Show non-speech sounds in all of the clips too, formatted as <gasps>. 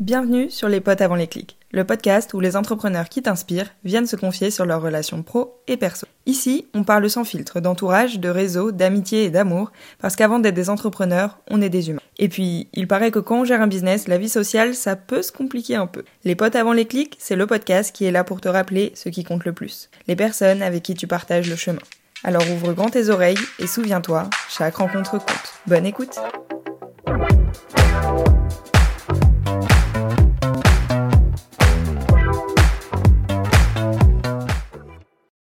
Bienvenue sur Les Potes avant les clics, le podcast où les entrepreneurs qui t'inspirent viennent se confier sur leurs relations pro et perso. Ici, on parle sans filtre d'entourage, de réseau, d'amitié et d'amour, parce qu'avant d'être des entrepreneurs, on est des humains. Et puis, il paraît que quand on gère un business, la vie sociale, ça peut se compliquer un peu. Les Potes avant les clics, c'est le podcast qui est là pour te rappeler ce qui compte le plus, les personnes avec qui tu partages le chemin. Alors ouvre grand tes oreilles et souviens-toi, chaque rencontre compte. Bonne écoute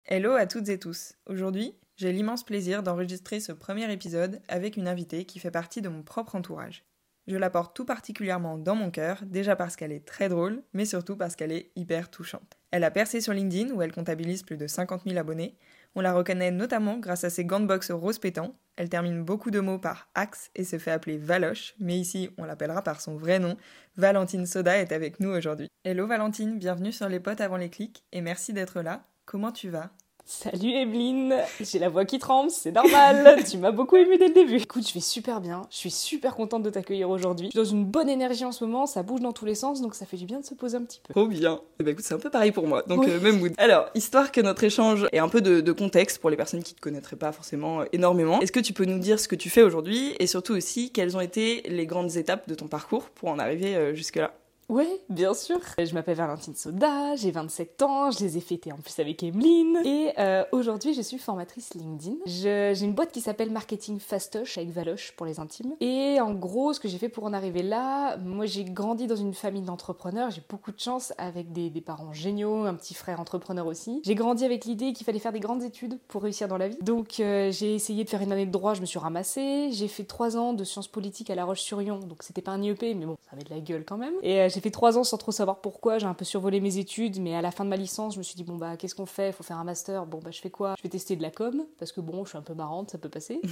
Hello à toutes et tous. Aujourd'hui, j'ai l'immense plaisir d'enregistrer ce premier épisode avec une invitée qui fait partie de mon propre entourage. Je la porte tout particulièrement dans mon cœur, déjà parce qu'elle est très drôle, mais surtout parce qu'elle est hyper touchante. Elle a percé sur LinkedIn où elle comptabilise plus de 50 000 abonnés. On la reconnaît notamment grâce à ses gants de boxe rose pétant. Elle termine beaucoup de mots par axe et se fait appeler Valoche, mais ici on l'appellera par son vrai nom. Valentine Soda est avec nous aujourd'hui. Hello Valentine, bienvenue sur les potes avant les clics et merci d'être là. Comment tu vas? Salut Evelyne, j'ai la voix qui tremble, c'est normal, <laughs> tu m'as beaucoup ému dès le début. Écoute, je vais super bien, je suis super contente de t'accueillir aujourd'hui. Je suis dans une bonne énergie en ce moment, ça bouge dans tous les sens, donc ça fait du bien de se poser un petit peu. Trop bien. Eh ben écoute, c'est un peu pareil pour moi, donc euh, même mood. Alors, histoire que notre échange ait un peu de, de contexte pour les personnes qui te connaîtraient pas forcément euh, énormément, est-ce que tu peux nous dire ce que tu fais aujourd'hui et surtout aussi quelles ont été les grandes étapes de ton parcours pour en arriver euh, jusque-là? Oui, bien sûr. Je m'appelle Valentine Soda, j'ai 27 ans, je les ai fêtés en plus avec Emeline. Et euh, aujourd'hui, je suis formatrice LinkedIn. J'ai une boîte qui s'appelle Marketing Fastoche avec Valoche pour les intimes. Et en gros, ce que j'ai fait pour en arriver là, moi j'ai grandi dans une famille d'entrepreneurs, j'ai beaucoup de chance avec des, parents géniaux, un petit frère entrepreneur aussi. J'ai grandi avec l'idée qu'il fallait faire des grandes études pour réussir dans la vie. Donc euh, j'ai essayé de faire une année de droit, je me suis ramassée. J'ai fait trois ans de sciences politiques à La Roche-sur-Yon, donc c'était pas un IEP, mais bon, ça avait de la gueule quand même. Euh, j'ai fait trois ans sans trop savoir pourquoi, j'ai un peu survolé mes études, mais à la fin de ma licence, je me suis dit, bon bah qu'est-ce qu'on fait? Faut faire un master, bon bah je fais quoi? Je vais tester de la com, parce que bon, je suis un peu marrante, ça peut passer. <laughs>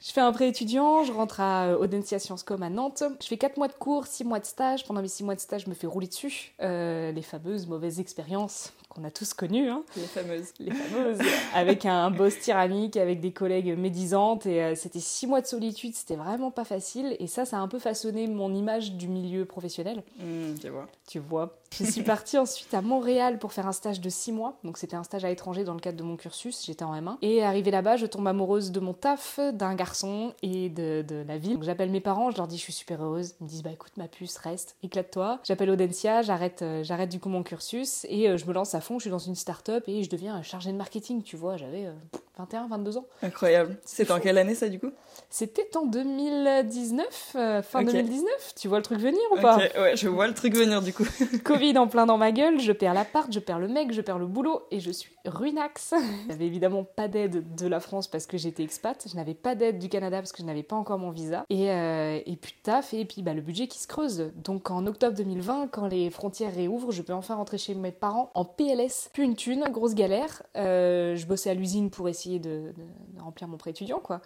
Je fais un prêt étudiant, je rentre à euh, Audencia Sciences Com à Nantes. Je fais 4 mois de cours, 6 mois de stage. Pendant mes 6 mois de stage, je me fais rouler dessus. Euh, les fameuses mauvaises expériences qu'on a tous connues, hein, Les fameuses. les fameuses, avec un boss tyrannique, avec des collègues médisantes. Et euh, c'était 6 mois de solitude, c'était vraiment pas facile. Et ça, ça a un peu façonné mon image du milieu professionnel. Hmm, je vois. Tu vois. Je suis partie ensuite à Montréal pour faire un stage de 6 mois. Donc c'était un stage à l'étranger dans le cadre de mon cursus. J'étais en M1. Et arrivée là-bas, je tombe amoureuse de mon taf, d'un garçon et de, la ville. Donc j'appelle mes parents, je leur dis je suis super heureuse. Ils me disent bah écoute ma puce, reste, éclate-toi. J'appelle Audencia, j'arrête, euh, j'arrête du coup mon cursus et euh, je me lance à fond. Je suis dans une start-up et je deviens chargée de marketing. Tu vois, j'avais euh, 21, 22 ans. Incroyable. C'est en quelle année ça du coup? C'était en 2019, euh, fin Ok. 2019. Tu vois le truc venir ou pas? Ouais, je vois le truc venir du coup. <laughs> Covid en plein dans ma gueule, je perds l'appart, je perds le mec, je perds le boulot et je suis ruinax. <laughs> J'avais évidemment pas d'aide de la France parce que j'étais expat, je n'avais pas d'aide du Canada parce que je n'avais pas encore mon visa et, euh, et puis taf et puis bah, le budget qui se creuse. Donc en octobre 2020, quand les frontières réouvrent, je peux enfin rentrer chez mes parents en PLS. Plus une thune, grosse galère. Euh, je bossais à l'usine pour essayer de, de- remplir mon prêt étudiant quoi.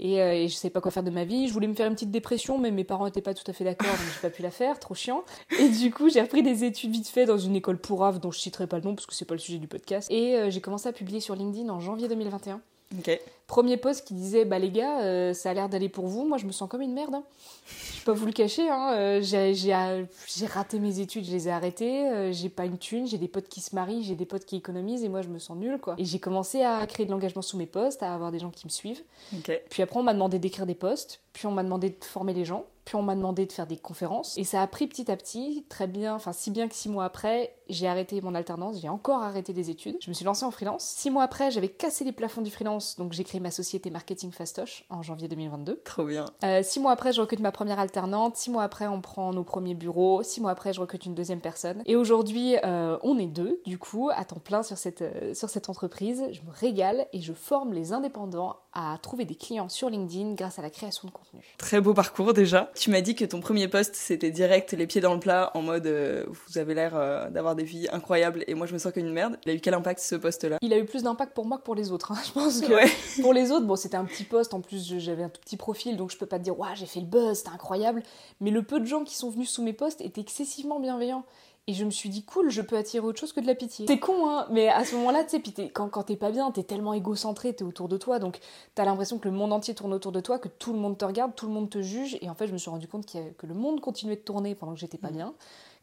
Et, euh, et je sais pas quoi faire de ma vie. Je voulais me faire une petite dépression, mais mes parents étaient pas tout à fait d'accord, donc j'ai pas pu la faire, trop chiant. Et du coup, j'ai repris des études vite fait dans une école pourrave dont je citerai pas le nom parce que c'est pas le sujet du podcast. Et euh, j'ai commencé à publier sur LinkedIn en janvier 2021. Premier post qui disait Bah les gars, euh, ça a l'air d'aller pour vous. Moi, je me sens comme une merde. hein. Je peux pas vous le cacher. Hein. euh, j'ai, j'ai, euh, j'ai raté mes études, je les ai arrêtées. euh, j'ai pas une thune. J'ai des potes qui se marient, j'ai des potes qui économisent et moi, je me sens nulle quoi. Et j'ai commencé à créer de l'engagement sous mes posts, à avoir des gens qui me suivent. Puis après, on m'a demandé d'écrire des posts, puis on m'a demandé de former les gens, puis on m'a demandé de faire des conférences. Et ça a pris petit à petit, très bien, enfin si bien que six mois après, j'ai arrêté mon alternance, j'ai encore arrêté des études. Je me suis lancée en freelance. Six mois après, j'avais cassé les plafonds du freelance, donc j'ai créé ma société Marketing Fastoche en janvier 2022. Trop bien. Euh, six mois après, je recrute ma première alternante. Six mois après, on prend nos premiers bureaux. Six mois après, je recrute une deuxième personne. Et aujourd'hui, euh, on est deux, du coup, à temps plein sur cette, euh, sur cette entreprise. Je me régale et je forme les indépendants à trouver des clients sur LinkedIn grâce à la création de contenu. Très beau parcours déjà. Tu m'as dit que ton premier post c'était direct les pieds dans le plat en mode euh, vous avez l'air euh, d'avoir des vies incroyables et moi je me sens comme une merde. Il a eu quel impact ce post là Il a eu plus d'impact pour moi que pour les autres. hein. <laughs> Je pense que Ouais. pour les autres, bon, c'était un petit post. En plus, j'avais un tout petit profil, donc je peux pas te dire, waouh, j'ai fait le buzz, c'était incroyable. Mais le peu de gens qui sont venus sous mes posts étaient excessivement bienveillants. Et je me suis dit, cool, je peux attirer autre chose que de la pitié. C'est con, hein, mais à ce moment-là, tu sais, quand, quand t'es pas bien, t'es tellement égocentré, t'es autour de toi, donc t'as l'impression que le monde entier tourne autour de toi, que tout le monde te regarde, tout le monde te juge, et en fait, je me suis rendu compte que le monde continuait de tourner pendant que j'étais pas mm. bien,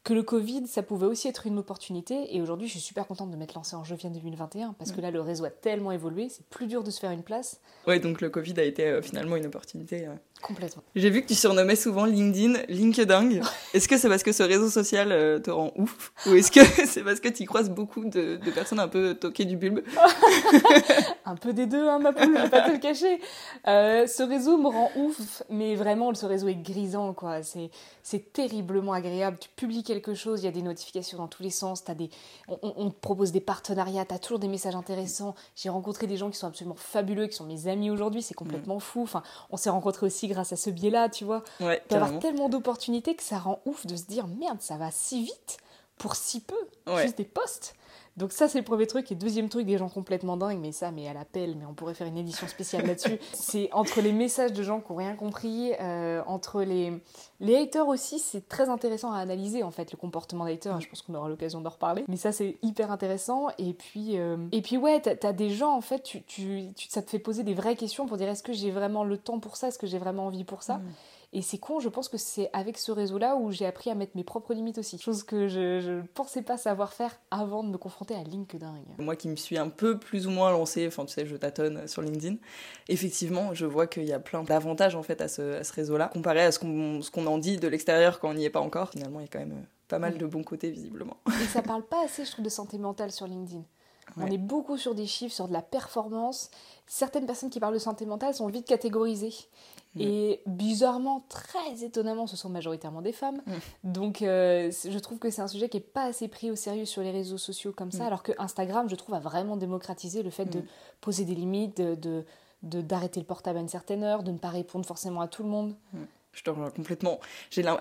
que le Covid, ça pouvait aussi être une opportunité. Et aujourd'hui, je suis super contente de m'être lancée en janvier 2021 parce que là, le réseau a tellement évolué, c'est plus dur de se faire une place. Ouais, donc le Covid a été euh, finalement une opportunité. Euh. Complètement. J'ai vu que tu surnommais souvent LinkedIn LinkedIn. <laughs> Est-ce que c'est parce que ce réseau social euh, te rend ouf? Ou est-ce que <laughs> c'est parce que tu croises beaucoup de, personnes un peu toquées du bulbe? <laughs> Un peu des deux, hein, ma poule, je vais pas te le cacher. ce réseau me rend ouf, mais vraiment, ce réseau est grisant, quoi. C'est terriblement agréable. Tu publies quelque chose, il y a des notifications dans tous les sens, as des, on, te propose des partenariats, tu as toujours des messages intéressants. J'ai rencontré des gens qui sont absolument fabuleux, qui sont mes amis aujourd'hui, c'est complètement fou. Enfin, on s'est rencontrés aussi grâce à ce biais-là, tu vois. Ouais, D'avoir tellement d'opportunités que ça rend ouf de se dire merde, ça va si vite pour si peu, juste des postes. Donc ça c'est le premier truc. Et deuxième truc des gens complètement dingues. Mais ça mais à l'appel mais on pourrait faire une édition spéciale là-dessus. <laughs> C'est entre les messages de gens qui n'ont rien compris euh, entre les les haters aussi c'est très intéressant à analyser en fait le comportement des haters. Je pense qu'on aura l'occasion d'en reparler. Mais ça c'est hyper intéressant. Et puis euh, et puis ouais t'as as des gens en fait tu, tu, ça te fait poser des vraies questions pour dire est-ce que j'ai vraiment le temps pour ça? Est-ce que j'ai vraiment envie pour ça? Mm. Et c'est con, je pense que c'est avec ce réseau-là où j'ai appris à mettre mes propres limites aussi. Chose que je ne pensais pas savoir faire avant de me confronter à LinkedIn. Moi qui me suis un peu plus ou moins lancée, enfin tu sais, je tâtonne sur LinkedIn, effectivement, je vois qu'il y a plein d'avantages en fait à ce, réseau-là, comparé à ce qu'on en dit de l'extérieur quand on n'y est pas encore. Finalement, il y a quand même euh, pas mal de bons côtés visiblement. Et ça parle pas assez, je trouve, de santé mentale sur LinkedIn. On est beaucoup sur des chiffres, sur de la performance. Certaines personnes qui parlent de santé mentale sont vite catégorisées. Et bizarrement, très étonnamment, ce sont majoritairement des femmes. Mm. Donc euh, je trouve que c'est un sujet qui n'est pas assez pris au sérieux sur les réseaux sociaux comme ça, mm. alors que Instagram, je trouve, a vraiment démocratisé le fait de mm. poser des limites, de d'arrêter le portable à une certaine heure, de ne pas répondre forcément à tout le monde je te rejoins complètement.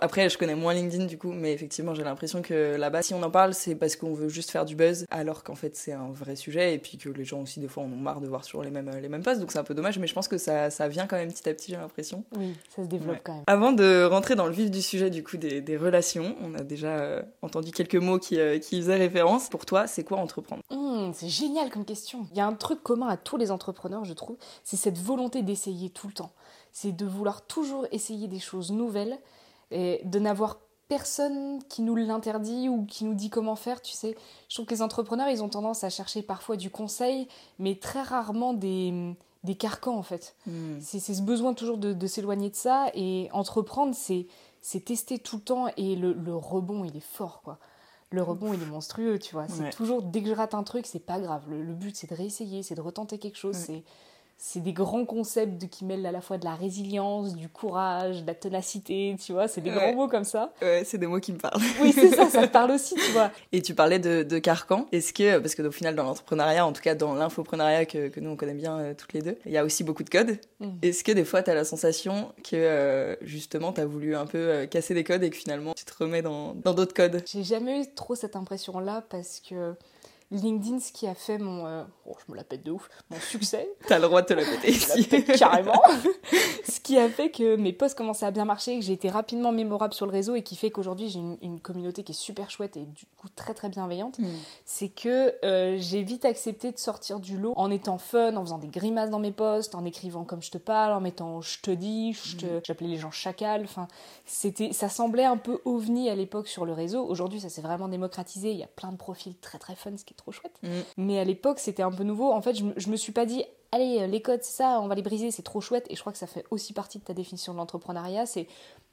Après, je connais moins LinkedIn du coup, mais effectivement, j'ai l'impression que là-bas, si on en parle, c'est parce qu'on veut juste faire du buzz, alors qu'en fait, c'est un vrai sujet, et puis que les gens aussi, des fois, en ont marre de voir sur les mêmes, les mêmes posts, donc c'est un peu dommage, mais je pense que ça, ça vient quand même petit à petit, j'ai l'impression. Oui, ça se développe quand même. Avant de rentrer dans le vif du sujet du coup des, des relations, on a déjà euh, entendu quelques mots qui, euh, qui faisaient référence. Pour toi, c'est quoi entreprendre? Mmh, C'est génial comme question. Il y a un truc commun à tous les entrepreneurs, je trouve, c'est cette volonté d'essayer tout le temps c'est de vouloir toujours essayer des choses nouvelles et de n'avoir personne qui nous l'interdit ou qui nous dit comment faire, tu sais. Je trouve que les entrepreneurs, ils ont tendance à chercher parfois du conseil, mais très rarement des, des carcans, en fait. Hmm. C'est ce besoin toujours de, s'éloigner de ça, et entreprendre, c'est tester tout le temps, et le, rebond, il est fort, quoi. Le rebond, il est monstrueux, tu vois. C'est toujours, dès que je rate un truc, c'est pas grave. Le, but, c'est de réessayer, c'est de retenter quelque chose, c'est c'est des grands concepts qui mêlent à la fois de la résilience, du courage, de la ténacité, tu vois, c'est des grands mots comme ça. Ouais, c'est des mots qui me parlent. Oui, c'est ça, ça te <laughs> parle aussi, tu vois. Et tu parlais de, de carcan. Est-ce que, parce que au final, dans l'entrepreneuriat, en tout cas dans l'infoprenariat que, que, nous on connaît bien euh, toutes les deux, il y a aussi beaucoup de codes. Mm. Est-ce que des fois tu as la sensation que euh, justement tu as voulu un peu euh, casser des codes et que finalement tu te remets dans d'autres codes? J'ai jamais eu trop cette impression-là parce que LinkedIn, ce qui a fait mon. Euh, oh, je me la pète de ouf. Mon succès. <laughs> T'as le droit de te la péter ici. <laughs> carrément. <laughs> ce qui a fait que mes posts commençaient à bien marcher, que j'ai été rapidement mémorable sur le réseau et qui fait qu'aujourd'hui j'ai une, communauté qui est super chouette et du coup très très bienveillante. Hmm. C'est que euh, j'ai vite accepté de sortir du lot en étant fun, en faisant des grimaces dans mes posts, en écrivant comme je te parle, en mettant je te dis, hmm. j'appelais les gens chacal. Enfin, c'était, ça semblait un peu ovni à l'époque sur le réseau. Aujourd'hui, ça s'est vraiment démocratisé. Il y a plein de profils très très fun, ce qui est trop chouette. Mm. Mais à l'époque, c'était un peu nouveau. En fait, je, je me suis pas dit, allez, euh, les codes, c'est ça, on va les briser, c'est trop chouette. Et je crois que ça fait aussi partie de ta définition de l'entrepreneuriat, c'est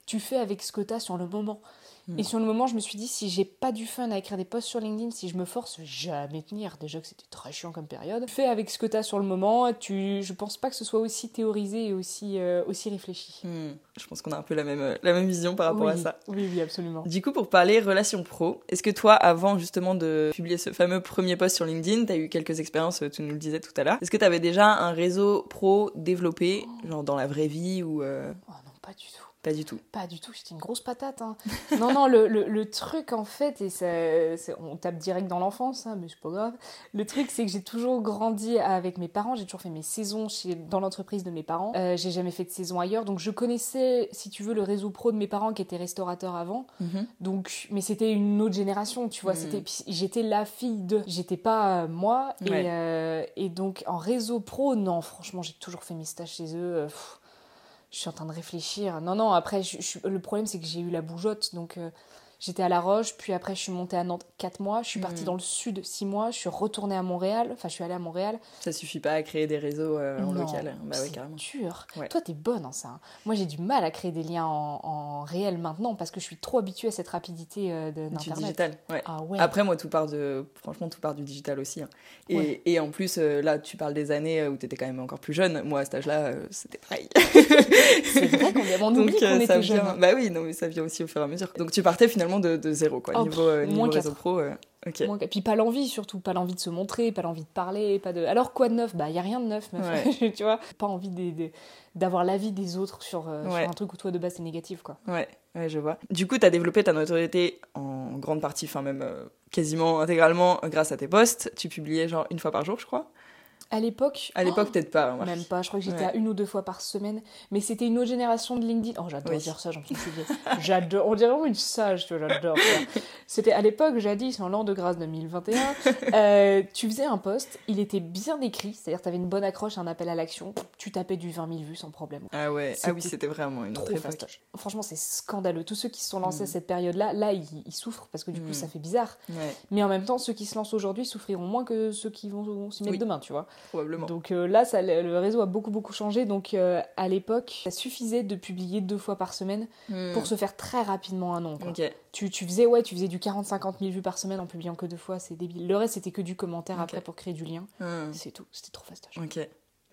tu fais avec ce que tu as sur le moment. Mm. Et sur le moment, je me suis dit, si j'ai pas du fun à écrire des posts sur LinkedIn, si je me force jamais tenir, déjà que c'était très chiant comme période, fais avec ce que tu as sur le moment. Tu, je pense pas que ce soit aussi théorisé et aussi, euh, aussi réfléchi. Mm. Je pense qu'on a un peu la même, euh, la même vision par rapport à ça. Oui, oui, absolument. Du coup, pour parler relations pro, est-ce que toi, avant justement de publier ce fameux premier post sur LinkedIn, tu as eu quelques expériences, tu nous le disais tout à l'heure. Est-ce que tu avais déjà un réseau pro développé, genre dans la vraie vie ou. Oh non, pas du tout. Pas du tout. Pas du tout, j'étais une grosse patate. hein. <laughs> non, non, le, le- le truc en fait, et ça- on tape direct dans l'enfance, hein, mais c'est pas grave. Le truc, c'est que j'ai toujours grandi avec mes parents, j'ai toujours fait mes saisons chez, dans l'entreprise de mes parents. Euh, j'ai jamais fait de saison ailleurs, donc je connaissais, si tu veux, le réseau pro de mes parents qui était restaurateur avant. Donc, mais c'était une autre génération, tu vois. Mm. C'était, puis j'étais la fille de. J'étais pas euh, moi. Et, euh, et donc, en réseau pro, non, franchement, j'ai toujours fait mes stages chez eux. pff, je suis en train de réfléchir. Non, non, après, je, le problème, c'est que j'ai eu la bougeotte. Donc, euh, j'étais à La Roche, puis après, je suis montée à Nantes 4 mois. Je suis partie Mm. dans le sud 6 mois. Je suis retournée à Montréal. Enfin, je suis allée à Montréal. Ça suffit pas à créer des réseaux euh, en Non, local. Bah ouais, c'est carrément. dur. Ouais. Toi, t'es bonne en ça. hein. Moi, j'ai du mal à créer des liens en, en réel maintenant parce que je suis trop habituée à cette rapidité euh, de- Du d'Internet. digital, ouais. Ah ouais. Après, moi, tout part de. Franchement, tout part du digital aussi. hein. Et, Ouais. et en plus, euh, là, tu parles des années où tu étais quand même encore plus jeune. Moi, à cet âge-là, euh, c'était pareil. C'est vrai qu'on on <laughs> oublie qu'on euh, était jeunes. Bah oui, non, mais ça vient aussi au fur et à mesure. Donc, tu partais finalement de, de zéro, quoi. Oh, niveau euh, pff, niveau moins réseau pro. euh, Ok. Moins que- Puis pas l'envie surtout, pas l'envie de se montrer, pas l'envie de parler, pas de. Alors quoi de neuf? Bah y a rien de neuf, meuf. <laughs> tu vois? Pas envie d'avoir l'avis des autres sur, euh, sur un truc où toi de base c'est négatif quoi. Ouais, ouais, je vois. Du coup, tu as développé ta notoriété en grande partie, enfin même euh, quasiment intégralement grâce à tes posts. Tu publiais genre une fois par jour, je crois? À l'époque. À l'époque, oh, peut-être pas. Même pas, je crois que j'étais Ouais. à une ou deux fois par semaine, mais c'était une autre génération de LinkedIn. Oh, j'adore Oui. dire ça, j'en suis. J'adore, on dirait vraiment une sage, tu vois, j'adore. C'était à l'époque, jadis, en l'an de grâce 2021, <laughs> euh, tu faisais un post, il était bien écrit, c'est-à-dire tu avais une bonne accroche, un appel à l'action, tu tapais du 20 000 vues sans problème. Ah ouais, ah oui, C'était vraiment une Trop autre. Franchement, c'est scandaleux. Tous ceux qui se sont lancés Mm. à cette période-là, là, ils, ils souffrent parce que du coup, Mm. ça fait bizarre. Ouais, Mais en même temps, ceux qui se lancent aujourd'hui souffriront moins que ceux qui vont, vont s'y mettre Oui. demain, tu vois. Probablement. Donc euh, là, ça, le réseau a beaucoup, beaucoup changé. Donc euh, à l'époque, ça suffisait de publier deux fois par semaine Hmm. pour se faire très rapidement un nom. quoi. Tu, tu faisais ouais, tu faisais du 40-50 000 vues par semaine en publiant que deux fois, c'est débile. Le reste, c'était que du commentaire après pour créer du lien. Hmm. C'est tout, c'était trop fastoche. ok.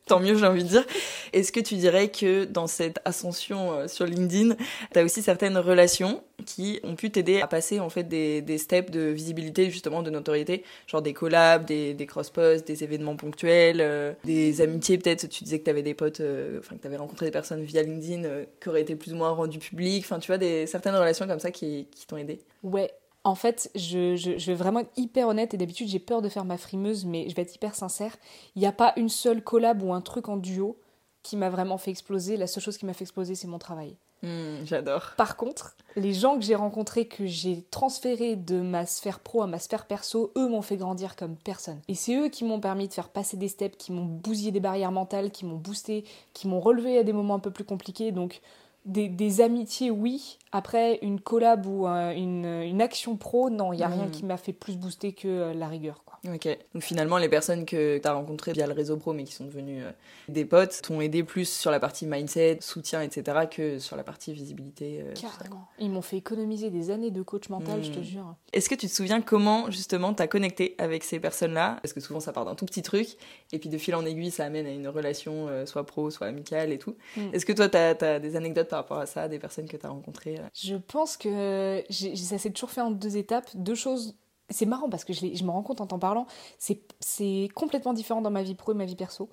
Tant mieux, j'ai envie de dire. Est-ce que tu dirais que dans cette ascension euh, sur LinkedIn, tu as aussi certaines relations qui ont pu t'aider à passer en fait des, des steps de visibilité, justement de notoriété, genre des collabs, des, des cross-posts, des événements ponctuels, euh, des amitiés peut-être? Tu disais que tu avais des potes, euh, enfin que tu avais rencontré des personnes via LinkedIn qui auraient été plus ou moins rendues publiques. Enfin, tu vois, des, certaines relations comme ça qui, qui t'ont aidé. Ouais. En fait, je, je, je vais vraiment être hyper honnête et d'habitude j'ai peur de faire ma frimeuse, mais je vais être hyper sincère. Il n'y a pas une seule collab ou un truc en duo qui m'a vraiment fait exploser. La seule chose qui m'a fait exploser, c'est mon travail. Hmm, J'adore. Par contre, les gens que j'ai rencontrés, que j'ai transférés de ma sphère pro à ma sphère perso, eux m'ont fait grandir comme personne. Et c'est eux qui m'ont permis de faire passer des steps, qui m'ont bousillé des barrières mentales, qui m'ont boosté, qui m'ont relevé à des moments un peu plus compliqués. Donc, des, des amitiés, oui. Après, une collab ou un- une, une action pro, non, il n'y a rien Mhm. qui m'a fait plus booster que euh, la rigueur. Quoi. Ok. Donc finalement, les personnes que tu as rencontrées via le réseau pro, mais qui sont devenues euh, des potes, t'ont aidé plus sur la partie mindset, soutien, etc., que sur la partie visibilité. euh. Carrément. Ils m'ont fait économiser des années de coach mental, je te Mhm. jure. Est-ce que tu te souviens comment justement t'as connecté avec ces personnes-là? Parce que souvent ça part d'un tout petit truc, et puis de fil en aiguille, ça amène à une relation euh, soit pro, soit amicale et tout. Mm. Est-ce que toi, t'as as des anecdotes par rapport à ça, des personnes que t'as rencontrées euh Je pense que ça s'est toujours fait en deux étapes. Deux choses. C'est marrant parce que je, je me rends compte en t'en parlant, c'est complètement différent dans ma vie pro et ma vie perso.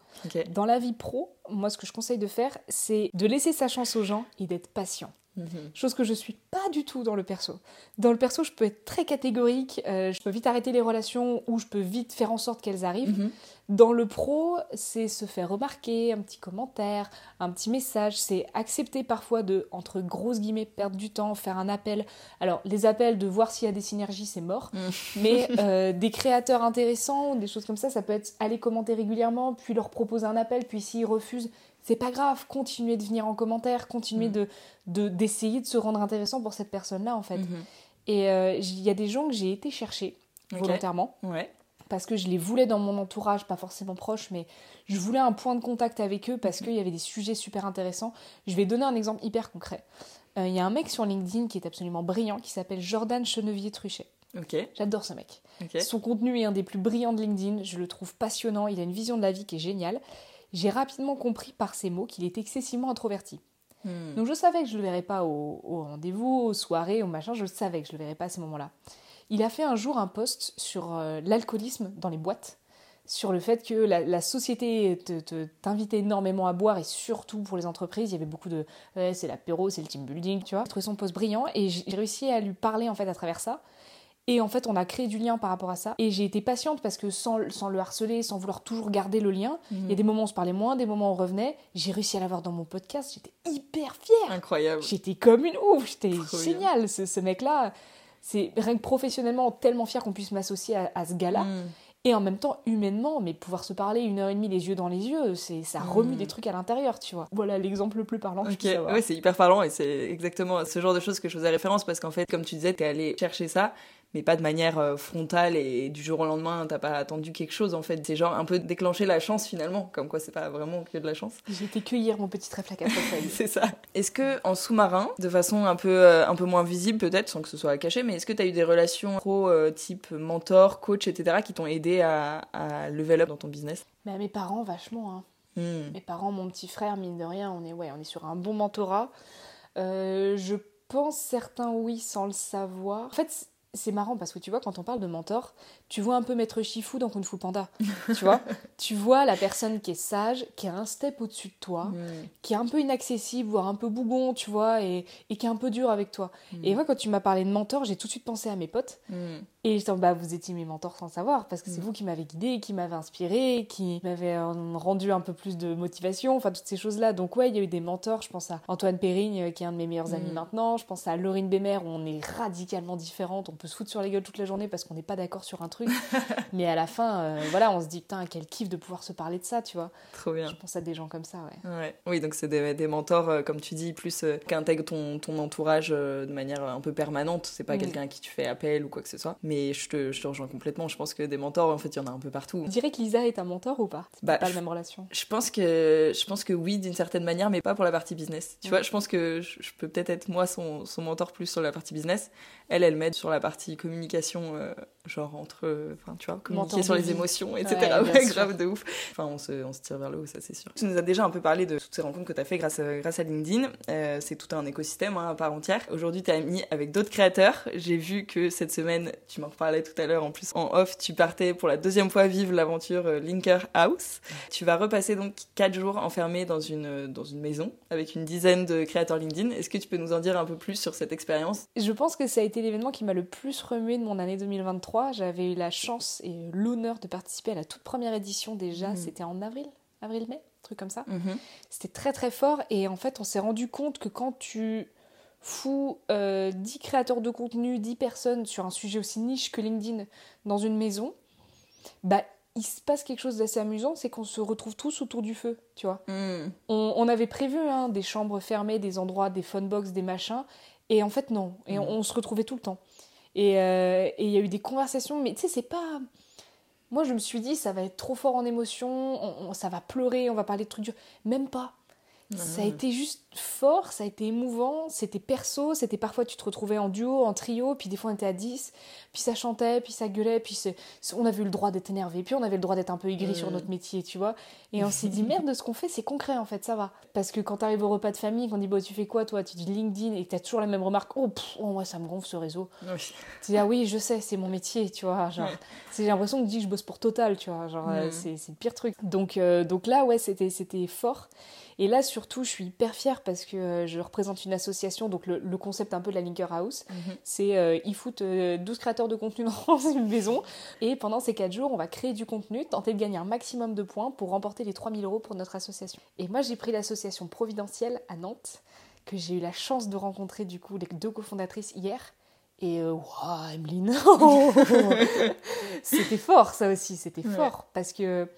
Dans la vie pro, moi ce que je conseille de faire, c'est de laisser sa chance aux gens et d'être patient. Mhm. Chose que je suis pas du tout dans le perso. Dans le perso, je peux être très catégorique, euh, je peux vite arrêter les relations ou je peux vite faire en sorte qu'elles arrivent. Mhm. Dans le pro, c'est se faire remarquer, un petit commentaire, un petit message, c'est accepter parfois de, entre grosses guillemets, perdre du temps, faire un appel. Alors, les appels de voir s'il y a des synergies, c'est mort. Mm. <laughs> Mais euh, des créateurs intéressants, des choses comme ça, ça peut être aller commenter régulièrement, puis leur proposer un appel, puis s'ils refusent, c'est pas grave, continuez de venir en commentaire, continuez Mm. de de- d'essayer de, se rendre intéressant pour cette personne-là, en fait. Mhm. Et euh, il y a des gens que j'ai été chercher volontairement Ouais. parce que je les voulais dans mon entourage, pas forcément proche, mais je voulais un point de contact avec eux parce qu'il y avait des sujets super intéressants. Je vais donner un exemple hyper concret. Euh, Il y a un mec sur LinkedIn qui est absolument brillant, qui s'appelle Jordan Chenevier-Truchet. J'adore ce mec. Son contenu est un des plus brillants de LinkedIn, je le trouve passionnant, il a une vision de la vie qui est géniale. J'ai rapidement compris par ses mots qu'il était excessivement introverti. Hmm. Donc je savais que je ne le verrais pas au, au rendez-vous, aux soirées, au machin, je savais que je ne le verrais pas à ces moments-là. Il a fait un jour un post sur euh, l'alcoolisme dans les boîtes. sur le fait que la, société t'invitait énormément à boire et surtout pour les entreprises, il y avait beaucoup de c'est l'apéro, c'est le team building, tu vois. J'ai trouvé son poste brillant et j'ai réussi à lui parler en fait à travers ça. Et en fait, on a créé du lien par rapport à ça. Et j'ai été patiente parce que sans, sans, le harceler, sans vouloir toujours garder le lien, il y a mhm. des moments où on se parlait moins, des moments où on revenait. J'ai réussi à l'avoir dans mon podcast. J'étais hyper fière. Incroyable. J'étais comme une ouf. J'étais génial. Ce, ce mec-là, c'est rien que professionnellement tellement fier qu'on puisse m'associer à, ce gars-là. Mhm. Et en même temps, humainement, mais pouvoir se parler une heure et demie les yeux dans les yeux, c'est ça remue hmm. des trucs à l'intérieur, tu vois. Voilà l'exemple le plus parlant. Ok, ouais, c'est hyper parlant et c'est exactement ce genre de choses que je faisais référence parce qu'en fait, comme tu disais, t'es allé chercher ça mais pas de manière euh, frontale et du jour au lendemain, t'as pas attendu quelque chose en fait. C'est genre un peu déclencher la chance finalement, comme quoi c'est pas vraiment que de la chance. J'ai été cueillir mon petit trèfle à <laughs> C'est ça. Est-ce que en sous-marin, de façon un peu, euh, un peu moins visible peut-être, sans que ce soit caché, mais est-ce que t'as eu des relations pro euh, type mentor, coach, etc. qui t'ont aidé à, à level up dans ton business? Mais Mes parents, vachement. Hein. Hmm. Mes parents, mon petit frère, mine de rien, on est, ouais, on est sur un bon mentorat. je pense certains oui sans le savoir. En fait, c'est marrant parce que tu vois, quand on parle de mentor, tu vois un peu Maître Shifu dans Kung Fu Panda. tu vois <laughs> Tu vois la personne qui est sage, qui est un step au-dessus de toi, qui est un peu inaccessible, voire un peu bougon, tu vois, et, qui est un peu dur avec toi. Mm. Et moi, quand tu m'as parlé de mentor, j'ai tout de suite pensé à mes potes. Mm. Et je bah, vous étiez mes mentors sans savoir, parce que c'est vous qui m'avez guidé, qui m'avez inspiré, qui m'avez euh, rendu un peu plus de motivation, enfin, toutes ces choses-là. Donc, ouais, il y a eu des mentors. Je pense à Antoine Périgne, euh, qui est un de mes meilleurs amis maintenant. Je pense à Laurine Bémer, où on est radicalement différentes. On peut se foutre sur les gueules toute la journée parce qu'on n'est pas d'accord sur un truc. <laughs> mais à la fin, euh, voilà, on se dit, putain, quel kiff de pouvoir se parler de ça, tu vois. Trop bien. Je pense à des gens comme ça, ouais. Oui, donc c'est des, mentors, euh, comme tu dis, plus euh, qui intègrent ton, ton entourage de manière un peu permanente. C'est pas mm. quelqu'un à qui tu fais appel ou quoi que ce soit. Mais je te, je te rejoins complètement. Je pense que des mentors, en fait, il y en a un peu partout. Tu dirais que Lisa est un mentor ou pas? Bah, pas la même relation. Je pense que, je pense que oui, d'une certaine manière, mais pas pour la partie business. Tu vois, je pense que je, peux peut-être être moi son, son mentor plus sur la partie business. Elle, elle m'aide sur la partie communication genre entre, enfin tu vois, communiquer sur les émotions, etc. Ouais, grave de ouf. Enfin, on se, on se tire vers le haut, ça c'est sûr. Tu nous as déjà un peu parlé de toutes ces rencontres que tu as fait grâce, à, grâce à LinkedIn. Euh, c'est tout un écosystème hein, à part entière. Aujourd'hui, tu es ami avec d'autres créateurs. J'ai vu que cette semaine, tu m'en parlais tout à l'heure en plus en off, tu partais pour la deuxième fois vivre l'aventure euh, Linker House. Tu vas repasser donc quatre jours enfermé dans une, dans une maison avec une dizaine de créateurs LinkedIn. Est-ce que tu peux nous en dire un peu plus sur cette expérience? Je pense que ça a été l'événement qui m'a le plus remué de mon année 2023 j'avais eu la chance et l'honneur de participer à la toute première édition déjà, mhm. c'était en avril, avril-mai, truc comme ça. Mhm. C'était très très fort et en fait on s'est rendu compte que quand tu fous euh, 10 créateurs de contenu, 10 personnes sur un sujet aussi niche que LinkedIn dans une maison, bah il se passe quelque chose d'assez amusant, c'est qu'on se retrouve tous autour du feu, tu vois. Mhm. On, avait prévu hein, des chambres fermées, des endroits, des phone box, des machins, et en fait non, et on se retrouvait tout le temps. Euh, et il y a eu des conversations, mais tu sais, c'est pas. Moi, je me suis dit, ça va être trop fort en émotion, ça va pleurer, on va parler de trucs durs. Même pas. Ça a été juste fort, ça a été émouvant, c'était perso, c'était parfois tu te retrouvais en duo, en trio, puis des fois on était à 10, puis ça chantait, puis ça gueulait, puis on avait eu le droit d'être énervé, puis on avait le droit d'être un peu aigri sur notre métier, tu vois. Et on s'est dit, <laughs> merde, ce qu'on fait, c'est concret en fait, ça va. Parce que quand t'arrives au repas de famille, qu'on dit, bah, tu fais quoi toi? Tu dis LinkedIn et que t'as toujours la même remarque, oh, oh, moi ça me gonfle ce réseau. <laughs> Tu dis, ah oui, je sais, c'est mon métier, tu vois. Genre, j'ai l'impression que tu dis je bosse pour Total, tu vois. Genre, euh, c'est le pire truc. Donc, euh, donc là, ouais, c'était fort. Et là, surtout, je suis hyper fière parce que euh, je représente une association, donc le, concept un peu de la Linker House, mhm. c'est euh, ils foutent 12 euh, créateurs de contenu <laughs> dans une maison, et pendant ces 4 jours, on va créer du contenu, tenter de gagner un maximum de points pour remporter les 3000 euros pour notre association. Et moi, j'ai pris l'association Providentielle à Nantes, que j'ai eu la chance de rencontrer du coup les deux cofondatrices hier. Et waouh, Emeline <laughs> <laughs> C'était fort ça aussi, c'était fort, parce que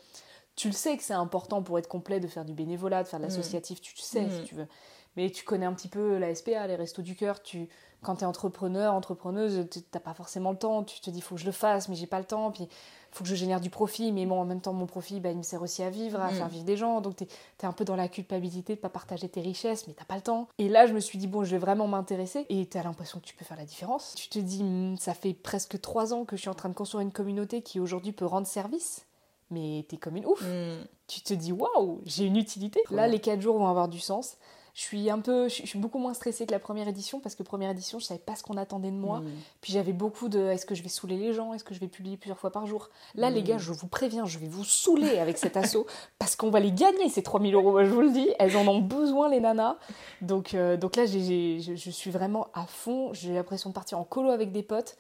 tu le sais que c'est important pour être complet de faire du bénévolat, de faire de mm. l'associatif, tu le sais si mm. tu veux. Mais tu connais un petit peu la SPA, les restos du cœur, tu quand tu es entrepreneur, entrepreneuse, tu n'as pas forcément le temps, tu te dis faut que je le fasse, mais j'ai pas le temps, puis faut que je génère du profit, mais bon, en même temps, mon profit, bah, il me sert aussi à vivre, à mm. faire vivre des gens, donc tu es, un peu dans la culpabilité de pas partager tes richesses, mais t'as pas le temps. Et là, je me suis dit, bon, je vais vraiment m'intéresser, et tu as l'impression que tu peux faire la différence. Tu te dis, ça fait presque trois ans que je suis en train de construire une communauté qui aujourd'hui peut rendre service mais t'es comme une ouf. Mm. Tu te dis waouh, j'ai une utilité. Là, les 4 jours vont avoir du sens. Je suis un peu, je suis beaucoup moins stressée que la première édition parce que première édition, je savais pas ce qu'on attendait de moi. Mm. Puis j'avais beaucoup de, est-ce que je vais saouler les gens, est-ce que je vais publier plusieurs fois par jour? Là, les Mm. gars, je vous préviens, je vais vous saouler avec cet assaut <laughs> parce qu'on va les gagner ces 3000 euros. Je vous le dis, elles en ont besoin les nanas. Donc, euh, donc là, je, je suis vraiment à fond. J'ai l'impression de partir en colo avec des potes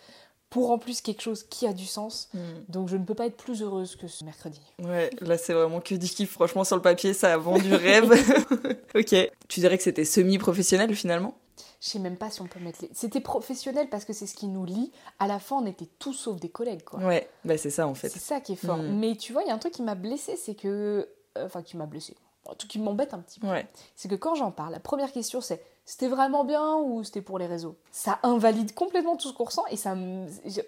pour en plus quelque chose qui a du sens. Mm. Donc je ne peux pas être plus heureuse que ce mercredi. Ouais, là c'est vraiment que du kiff. Franchement, sur le papier, ça a vendu rêve. <laughs> ok. Tu dirais que c'était semi-professionnel finalement? Je sais même pas si on peut mettre les. C'était professionnel parce que c'est ce qui nous lie. À la fin, on était tous sauf des collègues, quoi. Ouais, bah c'est ça en fait. C'est ça qui est fort. Mm. Mais tu vois, il y a un truc qui m'a blessé, c'est que. euh, Enfin, qui m'a blessé. Un truc qui m'embête un petit peu. Ouais. C'est que quand j'en parle, la première question c'est c'était vraiment bien ou c'était pour les réseaux? Ça invalide complètement tout ce qu'on ressent et ça.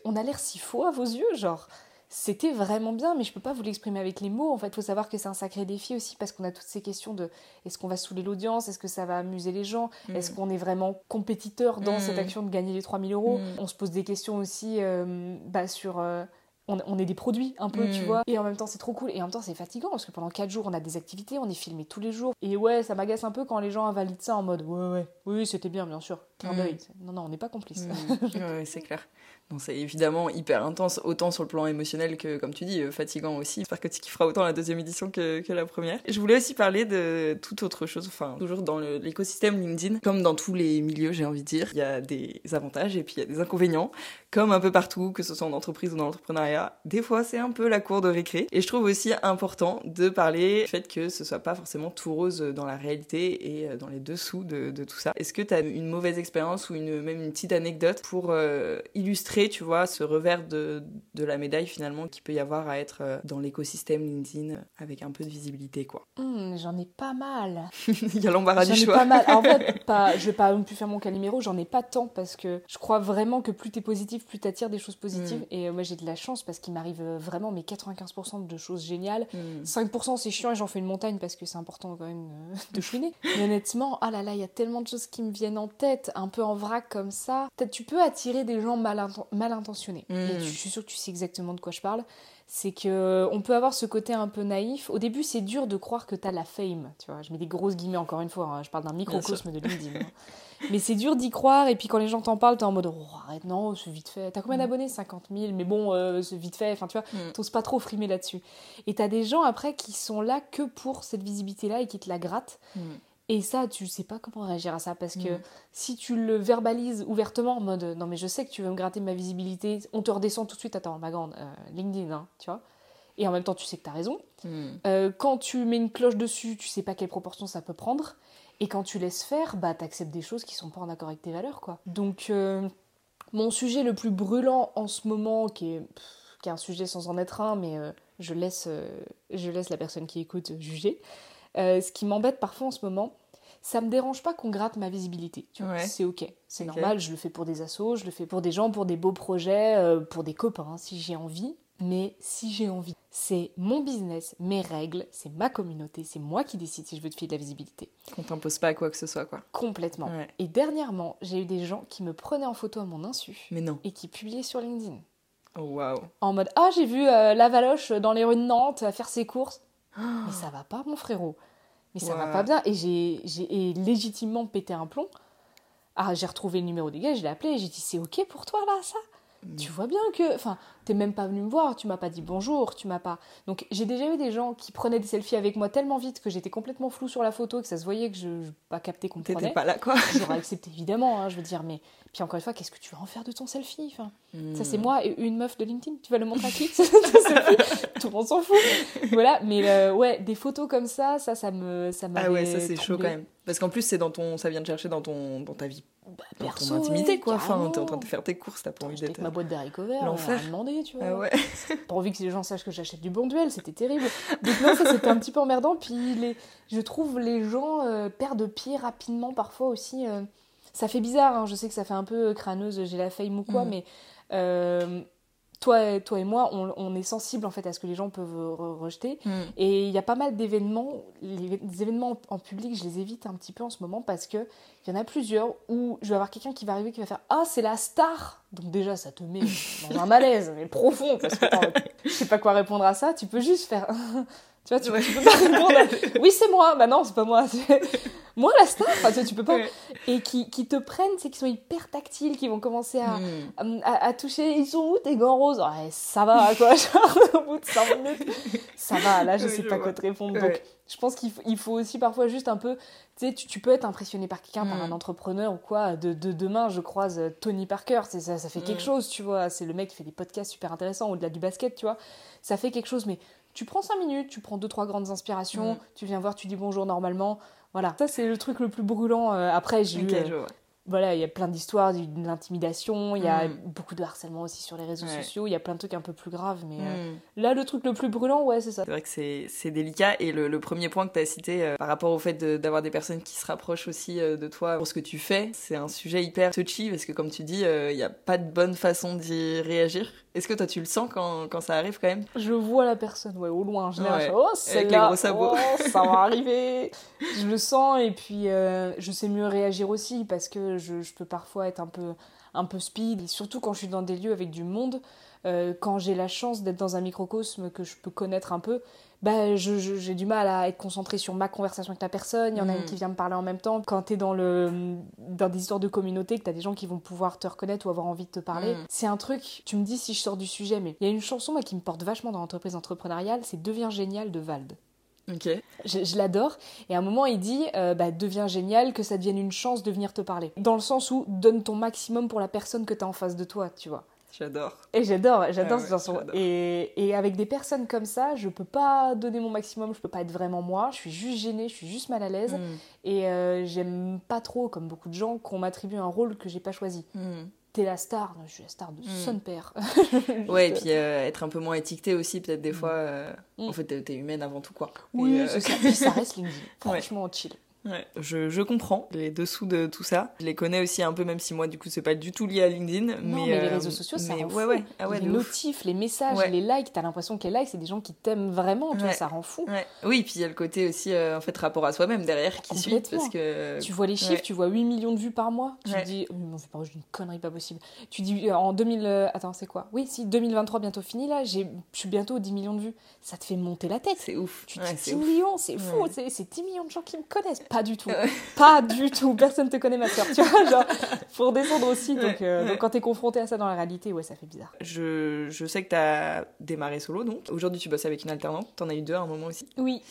On a l'air si faux à vos yeux, genre. C'était vraiment bien, mais je peux pas vous l'exprimer avec les mots. En fait, faut savoir que c'est un sacré défi aussi parce qu'on a toutes ces questions de est-ce qu'on va saouler l'audience, est-ce que ça va amuser les gens, Mm. est-ce qu'on est vraiment compétiteur dans Mm. cette action de gagner les 3000 euros? Mm. On se pose des questions aussi euh, bah, sur. euh, on, on est des produits un peu, tu Mm. vois. Et en même temps, c'est trop cool. Et en même temps, c'est fatigant parce que pendant 4 jours, on a des activités, on est filmé tous les jours. Et ouais, ça m'agace un peu quand les gens invalident ça en mode ouais, ouais, oui, c'était bien, bien sûr. Mm. d'œil. Non, non, on n'est pas complices. Mm. <laughs> ouais, ouais, c'est clair. C'est évidemment hyper intense, autant sur le plan émotionnel que, comme tu dis, euh, fatigant aussi. J'espère que tu kifferas autant la deuxième édition que, que la première. Je voulais aussi parler de toute autre chose, enfin, toujours dans l'écosystème LinkedIn, comme dans tous les milieux, j'ai envie de dire. Il y a des avantages et puis il y a des inconvénients, comme un peu partout, que ce soit en entreprise ou dans l'entrepreneuriat. Des fois, c'est un peu la cour de récré. Et je trouve aussi important de parler du fait que ce soit pas forcément tout rose dans la réalité et euh, dans les dessous de, de tout ça. Est-ce que tu as une mauvaise expérience ou une, même une petite anecdote pour euh, illustrer, tu vois, ce revers de, de la médaille finalement qu'il peut y avoir à être euh, dans l'écosystème LinkedIn euh, avec un peu de visibilité, quoi. Hum, j'en ai pas mal. <laughs> Il y a l'embarras J'en du ai choix. pas mal. En fait, <laughs> pas, je vais pas non plus faire mon Calimero, j'en ai pas tant parce que je crois vraiment que plus t'es positif, plus t'attires des choses positives. Mm. Et euh, moi j'ai de la chance parce qu'il m'arrive vraiment mes 95% de choses géniales. Mm. 5% c'est chiant et j'en fais une montagne parce que c'est important quand même <laughs> de chouiner. Mais honnêtement, ah là là, il y a tellement de choses qui me viennent en tête, un peu en vrac comme ça. Peut-être tu peux attirer des gens mal, mal intentionnés. Mm. Et je suis sûre que tu sais exactement de quoi je parle. C'est que on peut avoir ce côté un peu naïf. Au début, c'est dur de croire que t'as la fame. Tu vois, je mets des grosses guillemets encore une fois. hein. Je parle d'un microcosme de LinkedIn. hein. <laughs> Mais c'est dur d'y croire. Et puis quand les gens t'en parlent, t'es en mode oh, arrête, non, c'est vite fait. T'as combien Mm. d'abonnés? 50 000. Mais bon, euh, c'est vite fait. Enfin, tu vois, Mm. t'oses pas trop frimer là-dessus. Et t'as des gens après qui sont là que pour cette visibilité-là et qui te la grattent. Et ça, tu sais pas comment réagir à ça parce que Mm. si tu le verbalises ouvertement en mode non mais je sais que tu veux me gratter ma visibilité, on te redescend tout de suite, attends ma grande, euh, LinkedIn, hein, tu vois. Et en même temps, tu sais que t'as raison. Mm. Euh, quand tu mets une cloche dessus, tu sais pas quelle proportion ça peut prendre. Et quand tu laisses faire, bah t'acceptes des choses qui sont pas en accord avec tes valeurs, quoi. Donc euh, mon sujet le plus brûlant en ce moment, qui est, pff, qui est un sujet sans en être un, mais je laisse, je laisse la personne qui écoute juger. Euh, ce qui m'embête parfois en ce moment, ça me dérange pas qu'on gratte ma visibilité. Ouais. C'est ok, c'est normal. Je le fais pour des assos, je le fais pour des gens, pour des beaux projets, euh, pour des copains, hein, si j'ai envie. Mais si j'ai envie, c'est mon business, mes règles, c'est ma communauté, c'est moi qui décide si je veux te filer de la visibilité. Qu'on t'impose pas à quoi que ce soit, quoi. Complètement. Ouais. Et dernièrement, j'ai eu des gens qui me prenaient en photo à mon insu Mais non. et qui publiaient sur LinkedIn. Oh, waouh. En mode Ah, j'ai vu euh, la Valoche dans les rues de Nantes à faire ses courses. <gasps> Mais ça va pas, mon frérot. Mais ça va Ouah. pas bien. Et j'ai légitimement pété un plomb. Ah, j'ai retrouvé le numéro des gars, je l'ai appelé et j'ai dit C'est ok pour toi là, ça? Tu vois bien que. Enfin, t'es même pas venu me voir, tu m'as pas dit bonjour, tu m'as pas. Donc j'ai déjà eu des gens qui prenaient des selfies avec moi tellement vite que j'étais complètement floue sur la photo, que ça se voyait que je n'ai pas capté qu'on me T'étais pas là, quoi. <laughs> J'aurais accepté évidemment, hein, je veux dire, mais. Puis encore une fois, qu'est-ce que tu vas en faire de ton selfie enfin, Ça, c'est Mm. moi et une meuf de LinkedIn. Tu vas le montrer à qui? <laughs> Tout le monde s'en fout. Voilà, mais euh, ouais, des photos comme ça, ça, ça me. Ça Ah ouais, ça c'est chaud quand même. Parce qu'en plus, c'est dans ton, ça vient de chercher dans ton, dans ta vie, Bah, dans ton intimité, ouais, quoi. Enfin, t'es en train de faire tes courses, t'as pas envie d'être. ma boîte d'haricots verts, L'enfer. demandé, tu vois. Ah ouais. <laughs> Pas envie que les gens sachent que j'achète du bon duel, c'était terrible. Donc non, ça c'était un petit peu emmerdant. Puis les, je trouve les gens euh, perdent pied rapidement parfois aussi. euh, ça fait bizarre, hein, je sais que ça fait un peu crâneuse, j'ai la fame ou quoi, Mm. mais euh, toi, toi et moi, on, on est sensible en fait à ce que les gens peuvent re- rejeter. Mm. Et il y a pas mal d'événements, les, les événements en, en public, je les évite un petit peu en ce moment parce que il y en a plusieurs où je vais avoir quelqu'un qui va arriver qui va faire Ah, c'est la star Donc, déjà, ça te met dans un malaise, mais profond, parce que <laughs> je sais pas quoi répondre à ça. Tu peux juste faire. <laughs> Tu vois, tu, tu peux pas répondre <laughs> Oui, c'est moi. Bah non, c'est pas moi. <laughs> Moi, la star. Enfin, tu, tu peux pas. Ouais. Et qui, qui te prennent, c'est qu'ils sont hyper tactiles, qui vont commencer à, Hmm. à, à toucher. Ils sont où tes gants roses? Ouais, ça va, quoi. <laughs> Genre, au bout de 5 minutes, ça va. Là, je sais je pas vois. quoi te répondre. Ouais. Donc, je pense qu'il faut, il faut aussi parfois juste un peu. Tu sais, tu, tu peux être impressionné par quelqu'un, par un entrepreneur ou quoi. De, de demain, je croise euh, Tony Parker. Ça, ça fait quelque Mm. chose, tu vois. C'est le mec qui fait des podcasts super intéressants au-delà du basket, tu vois. Ça fait quelque chose, mais tu prends 5 minutes, tu prends 2-3 grandes inspirations, Mm. tu viens voir, tu dis bonjour normalement. Voilà, ça c'est le truc le plus brûlant. Euh, après, j'ai eu, euh. Voilà, il y a plein d'histoires, de l'intimidation, il y a Mm. beaucoup de harcèlement aussi sur les réseaux Ouais. sociaux, il y a plein de trucs un peu plus graves, mais euh, Hmm. là, le truc le plus brûlant, ouais, c'est ça. C'est vrai que c'est c'est délicat. Et le, le premier point que tu as cité euh, par rapport au fait de- d'avoir des personnes qui se rapprochent aussi euh, de toi pour ce que tu fais, c'est un sujet hyper touchy parce que, comme tu dis, il n'y a pas de bonne façon d'y réagir. Est-ce que toi, tu le sens quand, quand ça arrive quand même? Je vois la personne, ouais, au loin, je Ouais. oh, gros sabots. oh, ça va <laughs> arriver. je le sens, et puis je sais mieux réagir aussi, parce que je, je peux parfois être un peu, un peu speed, et surtout quand je suis dans des lieux avec du monde, euh, quand j'ai la chance d'être dans un microcosme que je peux connaître un peu, bah, j'ai du mal à être concentré sur ma conversation avec la personne. Il y en a Mm. une qui vient me parler en même temps. Quand tu es dans, le, dans des histoires de communauté, que tu as des gens qui vont pouvoir te reconnaître ou avoir envie de te parler, Mm. c'est un truc, tu me dis si je sors du sujet, mais il y a une chanson moi, qui me porte vachement dans l'entreprise entrepreneuriale, c'est Deviens génial de Vald. Ok. Je, je l'adore. Et à un moment, il dit euh, bah, Deviens génial, que ça devienne une chance de venir te parler. Dans le sens où donne ton maximum pour la personne que tu as en face de toi, tu vois. J'adore. Et j'adore, j'adore Ah cette ouais, chanson. j'adore. Et, et avec des personnes comme ça, je peux pas donner mon maximum, je peux pas être vraiment moi, je suis juste gênée, je suis juste mal à l'aise. Hmm. Et euh, j'aime pas trop, comme beaucoup de gens, qu'on m'attribue un rôle que j'ai pas choisi. Hmm. T'es la star, je suis la star de Mm. son père. <laughs> Ouais, et puis euh, être un peu moins étiqueté aussi, peut-être des fois. euh, Mm. En fait, t'es humaine avant tout, quoi. Oui, Et, euh, ça. Puis ça reste <laughs> LinkedIn. Franchement, chill. Ouais, je, je comprends les dessous de tout ça. Je les connais aussi un peu, même si moi, du coup, c'est pas du tout lié à LinkedIn. Non, mais, les réseaux sociaux, ça mais rend ouais, fou. ouais, ah les notifs, les messages, les likes, t'as l'impression que les likes, c'est des gens qui t'aiment vraiment, tu vois, ça rend fou. Oui, puis il y a le côté aussi, euh, en fait, rapport à soi-même derrière qui suit. Parce que. Tu vois les chiffres, tu vois 8 millions de vues par mois. Tu te dis, oh, non, c'est pas une connerie pas possible. Tu dis, euh, en 2000. euh, attends, c'est quoi? Oui, si, 2023 bientôt fini, là, je suis bientôt aux 10 millions de vues. Ça te fait monter la tête. C'est ouf. Tu dis c'est 10 ouf. millions, c'est fou, c'est c'est 10 millions de gens qui me connaissent. Pas du tout. Pas du tout. Personne te connaît, ma soeur. Tu vois, genre, faut redescendre aussi. Donc, euh, ouais. donc quand t'es confronté à ça dans la réalité, ouais, ça fait bizarre. Je, je sais que t'as démarré solo, donc. Aujourd'hui, tu bosses avec une alternante. T'en as eu deux à un moment aussi. Oui.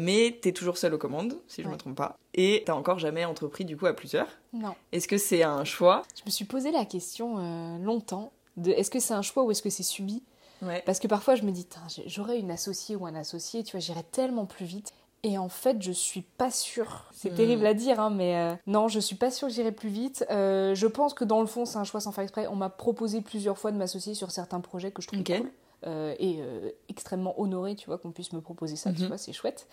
Mais t'es toujours seule aux commandes, si je Ouais. me trompe pas. Et t'as encore jamais entrepris, du coup, à plusieurs. Non. Est-ce que c'est un choix? Je me suis posé la question euh, longtemps de est-ce que c'est un choix ou est-ce que c'est subi? Ouais. Parce que parfois je me dis, j'aurais une associée ou un associé, tu vois, j'irais tellement plus vite. Et en fait, je suis pas sûre. C'est Hmm. terrible à dire, hein, mais euh, non, je suis pas sûre que j'irai plus vite. Euh, je pense que dans le fond, c'est un choix sans faire exprès. On m'a proposé plusieurs fois de m'associer sur certains projets que je trouve cool. Euh, et extrêmement honorée, tu vois, qu'on puisse me proposer ça, tu Mhm. vois, c'est chouette.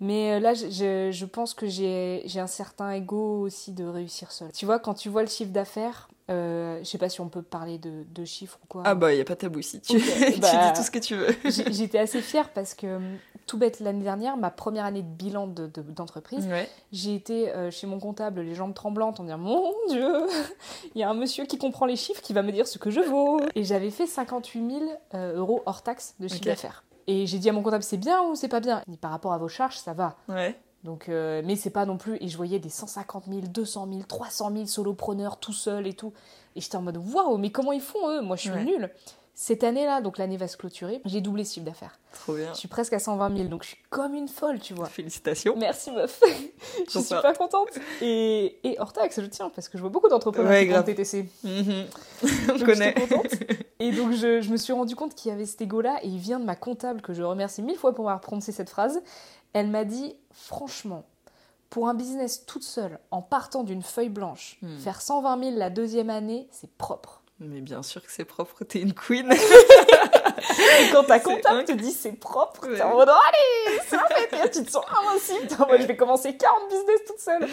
Mais là, je, je- pense que j'ai un certain ego aussi de réussir seule. Tu vois, quand tu vois le chiffre d'affaires, euh, je sais pas si on peut parler de, de chiffres ou quoi. Ah bah, y a pas de tabou si <laughs> tu, bah- dis tout ce que tu veux. J'étais assez fière parce que, hum, tout bête, l'année dernière, ma première année de bilan de- de- d'entreprise, Ouais. j'ai été euh, chez mon comptable, les jambes tremblantes, en disant Mon Dieu, <laughs> il y a un monsieur qui comprend les chiffres qui va me dire ce que je vaux. Et j'avais fait 58 000 euh, euros hors taxe de chiffre d'affaires. Et j'ai dit à mon comptable C'est bien ou c'est pas bien? Il dit Par rapport à vos charges, ça va. Ouais. Donc, euh, mais c'est pas non plus. Et je voyais des 150 000, 200 000, 300 000 solopreneurs tout seuls et tout. Et j'étais en mode Waouh, mais comment ils font eux? Moi, je suis Ouais. nulle. Cette année-là, donc l'année va se clôturer, j'ai doublé ce chiffre d'affaires. Trop bien. Je suis presque à 120 000, donc je suis comme une folle, tu vois. Félicitations. Merci meuf. <laughs> je suis super contente. Et, et hors taxe, je tiens, parce que je vois beaucoup d'entrepreneurs Ouais, qui grave. TTC. Mhm. Donc, <laughs> On connaît. contente. Et donc je, je me suis rendu compte qu'il y avait cet ego-là, et il vient de ma comptable, que je remercie mille fois pour m'avoir prononcé cette phrase. Elle m'a dit, franchement, pour un business toute seule, en partant d'une feuille blanche, Hmm. faire 120 000 la deuxième année, c'est propre. Mais bien sûr que c'est propre, t'es une queen. Et quand ta comptable te dit c'est propre, Ouais. t'es en mode allez, c'est fait, tu te sens invincible. Mode, je vais commencer 40 business toute seule.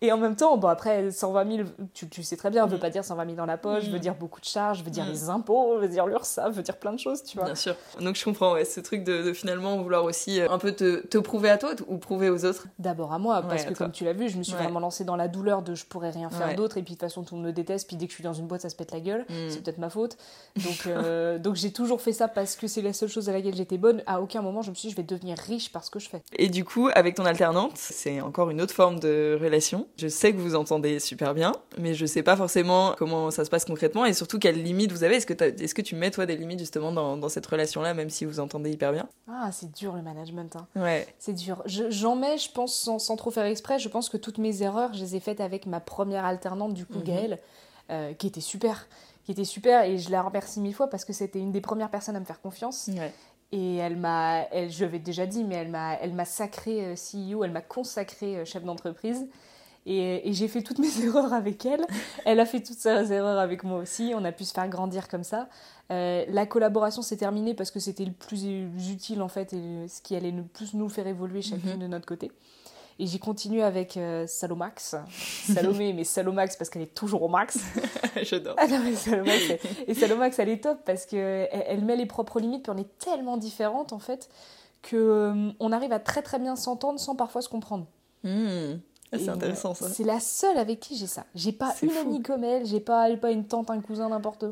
Et en même temps, bon après 120 000, tu, tu sais très bien, veut Mm. pas dire 120 000 dans la poche, Mm. veut dire beaucoup de charges, veut dire Mm. les impôts, veut dire l'URSSAF, veut dire plein de choses, tu vois. Bien sûr. Donc je comprends, ouais, ce truc de, de finalement vouloir aussi euh, un peu te, te prouver à toi ou prouver aux autres. D'abord à moi, parce Ouais, à que toi. comme tu l'as vu, je me suis vraiment lancée dans la douleur de je pourrais rien faire d'autre, et puis de toute façon tout le monde me déteste, puis dès que je suis dans une boîte ça se pète la gueule. Gueule. Mm. C'est peut-être ma faute. Donc, euh, <laughs> donc j'ai toujours fait ça parce que c'est la seule chose à laquelle j'étais bonne. À aucun moment, je me suis dit, je vais devenir riche parce que je fais. Et du coup, avec ton alternante, c'est encore une autre forme de relation. Je sais que vous entendez super bien, mais je sais pas forcément comment ça se passe concrètement et surtout quelles limites vous avez. Est-ce que, est-ce que tu mets toi des limites justement dans, dans cette relation-là, même si vous entendez hyper bien? Ah, c'est dur le management. hein. Ouais. C'est dur. Je- J'en mets, je pense, sans, sans trop faire exprès. Je pense que toutes mes erreurs, je les ai faites avec ma première alternante, du coup, Mhm. Gaëlle, euh, qui était super. Qui était super et je la remercie mille fois parce que c'était une des premières personnes à me faire confiance. Ouais. Et elle m'a, elle, je l'avais déjà dit, mais elle m'a, elle m'a sacré euh, CEO, elle m'a consacré euh, chef d'entreprise. Et, et j'ai fait toutes <laughs> mes erreurs avec elle. Elle a fait toutes ses erreurs avec moi aussi. On a pu se faire grandir comme ça. Euh, la collaboration s'est terminée parce que c'était le plus utile en fait et ce qui allait le plus nous faire évoluer chacune Mhm. de notre côté. Et j'ai continué avec euh, Salomax. Salomé, mais Salomax parce qu'elle est toujours au max. <laughs> J'adore. Ah non, mais Salomax, elle- et Salomax, elle est top parce qu'elle elle met les propres limites, puis on est tellement différentes en fait que euh, on arrive à très très bien s'entendre sans parfois se comprendre. Hmm. Ah, c'est intéressant ça. C'est la seule avec qui j'ai ça. J'ai pas une fou. amie comme elle, j'ai pas, pas une tante, un cousin, n'importe.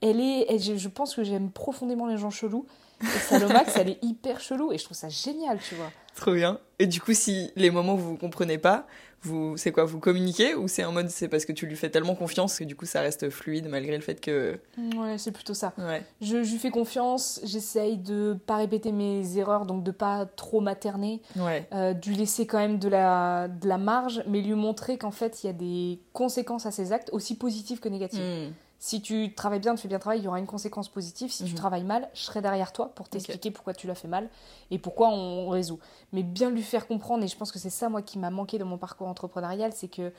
Elle est, elle- je pense que j'aime profondément les gens chelous. Et Salomax, elle est hyper chelou et je trouve ça génial, tu vois. Trop bien. Et du coup, si les moments où vous comprenez pas, vous, c'est quoi, vous communiquez ou c'est en mode c'est parce que tu lui fais tellement confiance que du coup ça reste fluide malgré le fait que. Ouais, c'est plutôt ça. Ouais. Je, je lui fais confiance, j'essaye de pas répéter mes erreurs, donc de pas trop materner. Ouais. euh, de lui laisser quand même de la, de la marge, mais lui montrer qu'en fait, il y a des conséquences à ses actes, aussi positives que négatives. Hmm. Si tu travailles bien, tu fais bien travail, il y aura une conséquence positive. Si tu Mhm. travailles mal, je serai derrière toi pour t'expliquer pourquoi tu l'as fait mal et pourquoi on résout. Mais bien lui faire comprendre, et je pense que c'est ça, moi, qui m'a manqué dans mon parcours entrepreneurial, c'est que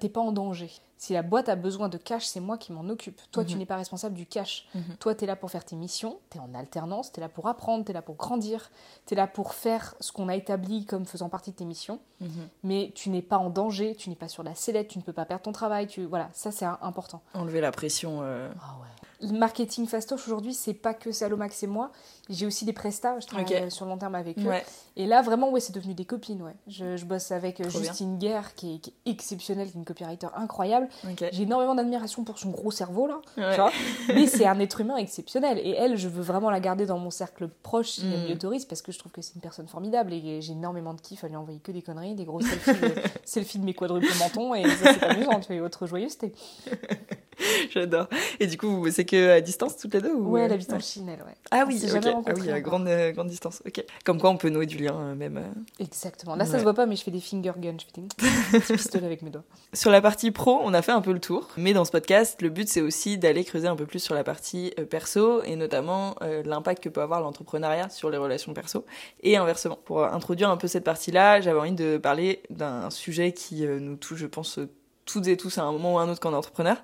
t'es pas en danger. Si la boîte a besoin de cash, c'est moi qui m'en occupe. Toi, tu Mhm. n'es pas responsable du cash. Mhm. Toi, tu es là pour faire tes missions, tu es en alternance, tu es là pour apprendre, tu es là pour grandir, tu es là pour faire ce qu'on a établi comme faisant partie de tes missions. Mhm. Mais tu n'es pas en danger, tu n'es pas sur la sellette, tu ne peux pas perdre ton travail. Tu... Voilà, ça, c'est important. Enlever la pression. euh, Ah ouais. Le marketing fastoche aujourd'hui, c'est pas que Salomax et moi. J'ai aussi des prestats, je travaille Ok. euh, sur long terme avec eux. Ouais. Et là, vraiment, ouais, c'est devenu des copines. Ouais. Je, je bosse avec euh, bien. Justine Guerre, qui est, qui est exceptionnelle, qui est une copywriter incroyable. J'ai énormément d'admiration pour son gros cerveau, là. Ouais. tu vois. <laughs> Mais c'est un être humain exceptionnel. Et elle, je veux vraiment la garder dans mon cercle proche si elle Mm. m'y autorise, parce que je trouve que c'est une personne formidable. Et j'ai énormément de kiff à lui envoyer que des conneries, des gros selfies, de, <laughs> selfies de mes quadruples mentons. Et ça, c'est amusant, tu fais autre joyeuseté. <laughs> J'adore. Et du coup, vous bossez que à distance toutes les deux ou... Ouais, elle habite en Chine, elle, ouais. Ah oui, ok. Ah oui, à grande, euh, grande distance. Ok. Comme quoi, on peut nouer du lien euh, même. euh. Exactement. Là, ça Ouais. se voit pas, mais je fais des finger guns. Je fais des <laughs> petits pistolets avec mes doigts. Sur la partie pro, on a fait un peu le tour. Mais dans ce podcast, le but c'est aussi d'aller creuser un peu plus sur la partie euh, perso et notamment euh, l'impact que peut avoir l'entrepreneuriat sur les relations perso et inversement. Pour euh, introduire un peu cette partie-là, j'avais envie de parler d'un sujet qui euh, nous touche, je pense, euh, toutes et tous à un moment ou à un autre quand on est entrepreneur,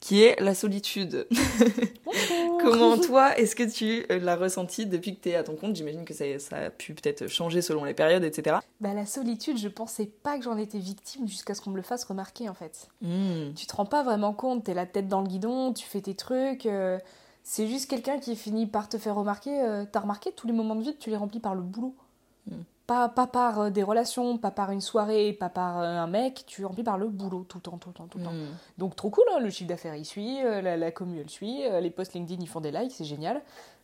qui est la solitude. <laughs> Comment toi, est-ce que tu euh, l'as ressenti depuis que tu es à ton compte? J'imagine que ça, ça a pu peut-être changer selon les périodes, etc. Bah, la solitude, je pensais pas que j'en étais victime jusqu'à ce qu'on me le fasse remarquer, en fait. Hmm. tu te rends pas vraiment compte, t'es la tête dans le guidon, tu fais tes trucs. euh, c'est juste quelqu'un qui finit par te faire remarquer. euh, T'as remarqué tous les moments de vie, tu les remplis par le boulot. Mm. Pas, pas par euh, des relations, pas par une soirée, pas par euh, un mec, tu remplis par le boulot tout le temps, tout le temps, tout le temps. Hmm. Donc trop cool, hein, le chiffre d'affaires il suit, euh, la, la commu elle suit, les posts LinkedIn ils font des likes, c'est génial.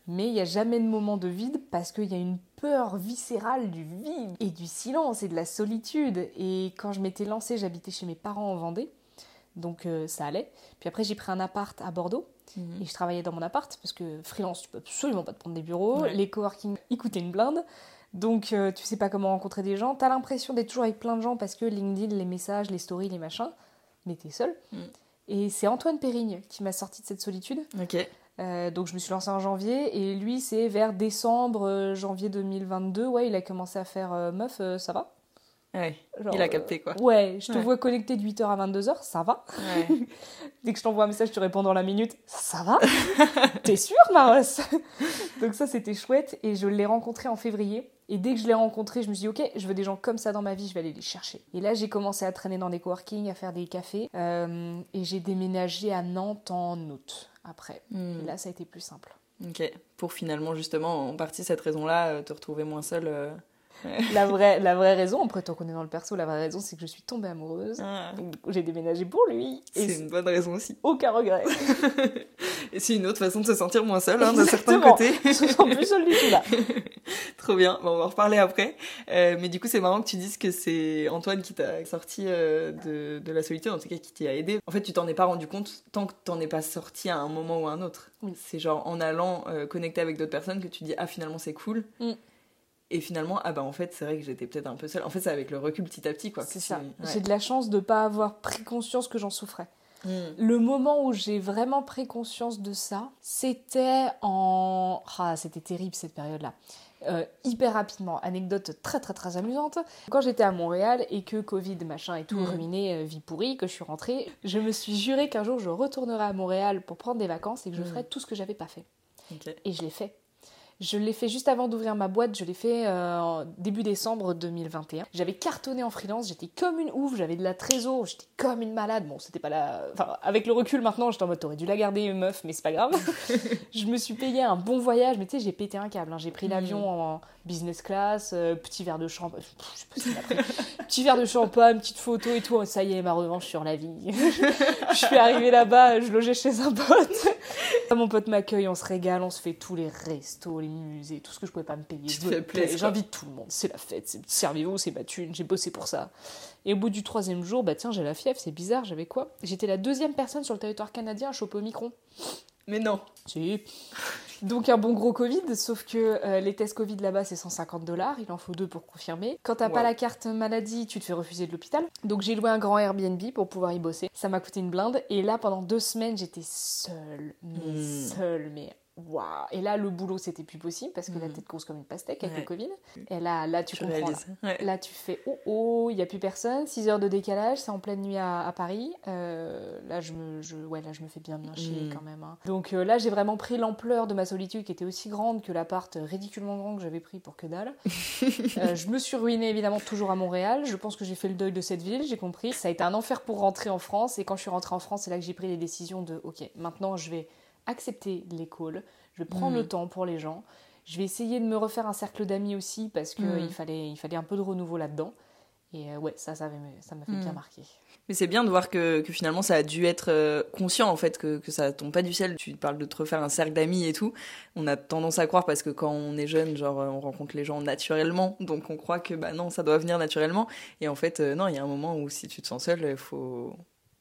Mais il n'y a jamais de moment de vide parce qu'il y a une peur viscérale du vide et du silence et de la solitude. Et quand je m'étais lancée, j'habitais chez mes parents en Vendée, donc euh, ça allait. Puis après j'ai pris un appart à Bordeaux Mhm. et je travaillais dans mon appart parce que freelance tu peux absolument pas te prendre des bureaux, Ouais. les coworking ils coûtaient une blinde. Donc euh, tu sais pas comment rencontrer des gens, t'as l'impression d'être toujours avec plein de gens parce que LinkedIn, les messages, les stories, les machins, mais t'es seul. Mm. Et c'est Antoine Périgne qui m'a sorti de cette solitude. Euh, donc je me suis lancée en janvier et lui c'est vers décembre, euh, janvier 2022, ouais il a commencé à faire meuf, ça va Ouais. Genre, Il a euh, capté quoi. Ouais, je te Ouais. vois connecté de 8h à 22h, ça va Ouais. <laughs> Dès que je t'envoie un message, tu réponds dans la minute, ça va <laughs> T'es sûre, Maros? <laughs> Donc ça, c'était chouette. Et je l'ai rencontré en février. Et dès que je l'ai rencontré, je me suis dit, ok, je veux des gens comme ça dans ma vie, je vais aller les chercher. Et là, j'ai commencé à traîner dans des coworking, à faire des cafés. euh, et j'ai déménagé à Nantes en août, après. Hmm. Et là, ça a été plus simple. Ok. Pour finalement, justement, en partie cette raison-là, euh, te retrouver moins seul. euh, <laughs> La vraie, la vraie raison, après tant qu'on est dans le perso, la vraie raison c'est que je suis tombée amoureuse. Ah, j'ai déménagé pour lui. C'est une bonne raison aussi. aucun regret. <laughs> Et c'est une autre façon de se sentir moins seul, hein, d'un certain côté. Je me sens plus seule du tout là. <laughs> Trop bien, bon, on va en reparler après. Euh, mais du coup, c'est marrant que tu dises que c'est Antoine qui t'a sorti euh, de, de la solitude, en tout cas qui t'y a aidé. En fait, tu t'en es pas rendu compte tant que t'en es pas sorti à un moment ou à un autre. Oui. C'est genre en allant euh, connecter avec d'autres personnes que tu dis ah finalement c'est cool. Mm. Et finalement ah bah en fait c'est vrai que j'étais peut-être un peu seule. En fait c'est avec le recul petit à petit quoi. C'est ça. ouais. J'ai de la chance de pas avoir pris conscience que j'en souffrais. Mm. Le moment où j'ai vraiment pris conscience de ça, c'était en... Ah, c'était terrible cette période-là. Euh, hyper rapidement, anecdote très très très amusante. Quand j'étais à Montréal et que Covid machin et tout Mhm. ruiné, euh, vie pourrie, que je suis rentrée, je me suis juré qu'un jour je retournerai à Montréal pour prendre des vacances et que je Mhm. ferais tout ce que j'avais pas fait. Et je l'ai fait. Je l'ai fait juste avant d'ouvrir ma boîte, je l'ai fait euh, début décembre 2021. J'avais cartonné en freelance, j'étais comme une ouf, j'avais de la trésor, j'étais comme une malade. Bon, c'était pas la. Enfin, avec le recul maintenant, j'étais en mode t'aurais dû la garder, meuf, mais c'est pas grave. <laughs> je me suis payé un bon voyage, mais tu sais, j'ai pété un câble. hein. J'ai pris l'avion en business class, euh, petit verre de champagne. Petit verre de champagne, petite photo et tout. Ça y est, ma revanche sur la vie. <laughs> je suis arrivée là-bas, je logeais chez un pote. Mon pote m'accueille, on se régale, on se fait tous les restos, les musées, tout ce que je pouvais pas me payer. Tu te fais J'invite tout le monde, c'est la fête, c'est servez-vous, c'est ma thune, j'ai bossé pour ça. Et au bout du troisième jour, bah tiens, j'ai la fièvre, c'est bizarre, j'avais quoi? J'étais la deuxième personne sur le territoire canadien à choper au micron. Mais non. Si. Donc un bon gros Covid, sauf que euh, les tests Covid là-bas c'est 150 dollars, il en faut deux pour confirmer. Quand t'as pas la carte maladie, tu te fais refuser de l'hôpital. Donc j'ai loué un grand Airbnb pour pouvoir y bosser. Ça m'a coûté une blinde. Et là pendant deux semaines j'étais seule, mais Hmm. seule, mais waouh. Et là le boulot c'était plus possible parce que la Hmm. tête grosse comme une pastèque avec Ouais. le Covid. Et là, là tu Je comprends. là. réalise. Ouais. Là, tu fais oh oh, il n'y a plus personne, 6 heures de décalage, c'est en pleine nuit à, à Paris. Euh, là, je me, je, ouais, là, je me fais bien bien chier Mm. quand même. hein. Donc euh, là, j'ai vraiment pris l'ampleur de ma solitude qui était aussi grande que l'appart ridiculement grand que j'avais pris pour que dalle. <laughs> Euh, je me suis ruinée évidemment toujours à Montréal. Je pense que j'ai fait le deuil de cette ville, j'ai compris. Ça a été un enfer pour rentrer en France. Et quand je suis rentrée en France, c'est là que j'ai pris les décisions de ok, maintenant je vais accepter les calls, je vais prendre Mm. le temps pour les gens. Je vais essayer de me refaire un cercle d'amis aussi parce qu'il Mm. il fallait, il fallait un peu de renouveau là-dedans. Et euh, ouais, ça, ça avait- ça m'a fait bien marquer. Mais c'est bien de voir que, que finalement ça a dû être euh, conscient en fait, que, que ça tombe pas du ciel. Tu parles de te refaire un cercle d'amis et tout. On a tendance à croire parce que quand on est jeune, genre euh, on rencontre les gens naturellement, donc on croit que bah non, ça doit venir naturellement. Et en fait, euh, non, il y a un moment où si tu te sens seul, il faut.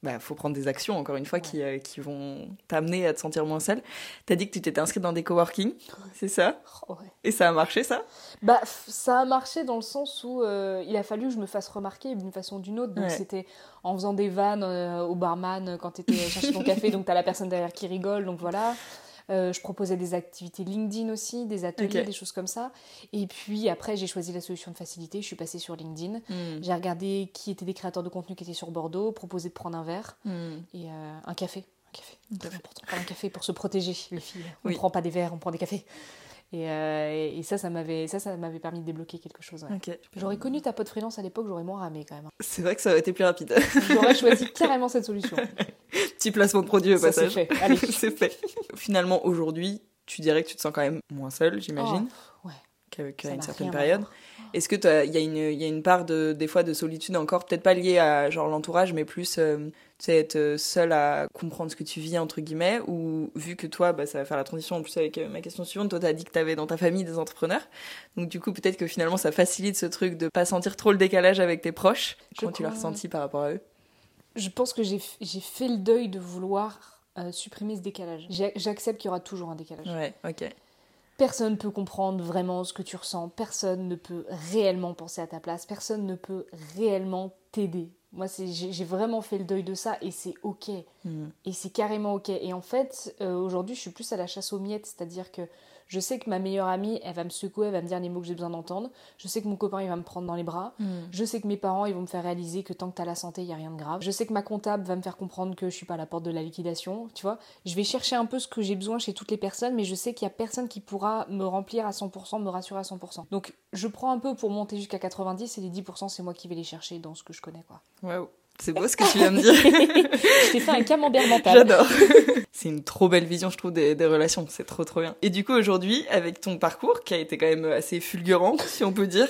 Bah, faut prendre des actions, encore une fois, qui, euh, qui vont t'amener à te sentir moins seul. T'as dit que tu t'étais inscrite dans des coworking, c'est ça? Oh, ouais. Et ça a marché, ça? Bah, ça a marché dans le sens où euh, il a fallu que je me fasse remarquer d'une façon ou d'une autre. Donc Ouais. c'était en faisant des vannes euh, au barman quand t'étais chercher ton café, <laughs> donc t'as la personne derrière qui rigole, donc voilà. Euh, je proposais des activités LinkedIn aussi, des ateliers, des choses comme ça. Et puis après, j'ai choisi la solution de facilité. Je suis passée sur LinkedIn. Hmm. J'ai regardé qui étaient des créateurs de contenu qui étaient sur Bordeaux, proposé de prendre un verre Hmm. et euh, un café. Un café. Très important. Prendre un café pour se protéger, les filles. On Oui. ne prend pas des verres, on prend des cafés. Et, euh, et- ça, ça m'avait, ça, ça m'avait permis de débloquer quelque chose. ouais. J'aurais connu ta pote freelance à l'époque, j'aurais moins ramé quand même. C'est vrai que ça aurait été plus rapide. <laughs> J'aurais choisi carrément cette solution. <laughs> Petit placement de produit au Ça c'est passage. fait. Allez. <laughs> c'est fait. Finalement, aujourd'hui, tu dirais que tu te sens quand même moins seule, j'imagine, Oh, ouais. qu'avec Ça une certaine période. Est-ce que il y, a une- y a une part de, des fois de solitude encore, peut-être pas liée à genre l'entourage, mais plus euh, sais, être seule à comprendre ce que tu vis, entre guillemets, ou vu que toi, bah, ça va faire la transition en plus avec euh, ma question suivante, toi, tu as dit que tu avais dans ta famille des entrepreneurs, donc du coup, peut-être que finalement, ça facilite ce truc de pas sentir trop le décalage avec tes proches. Je Comment tu l'as ressenti par rapport à eux? Je pense que j'ai, fait le deuil de vouloir euh, supprimer ce décalage. J'accepte qu'il y aura toujours un décalage. Ouais, ok. Personne ne peut comprendre vraiment ce que tu ressens, personne ne peut réellement penser à ta place, personne ne peut réellement t'aider. Moi, j'ai vraiment fait le deuil de ça et c'est ok. Hmm. Et c'est carrément ok. Et en fait, euh, aujourd'hui, je suis plus à la chasse aux miettes, c'est-à-dire que je sais que ma meilleure amie, elle va me secouer, elle va me dire les mots que j'ai besoin d'entendre. Je sais que mon copain, il va me prendre dans les bras. Je sais que mes parents, ils vont me faire réaliser que tant que t'as la santé, il y a rien de grave. Je sais que ma comptable va me faire comprendre que je suis pas à la porte de la liquidation, tu vois. Je vais chercher un peu ce que j'ai besoin chez toutes les personnes, mais je sais qu'il y a personne qui pourra me remplir à 100%, me rassurer à 100%. Donc, je prends un peu pour monter jusqu'à 90 et les 10%, c'est moi qui vais les chercher dans ce que je connais, quoi. Waouh. C'est beau ce que tu viens de dire. <laughs> je t'ai fait un camembert mental. J'adore. <laughs> c'est une trop belle vision, je trouve, des, des relations. C'est trop, trop bien. Et du coup, aujourd'hui, avec ton parcours, qui a été quand même assez fulgurant, <laughs> si on peut dire,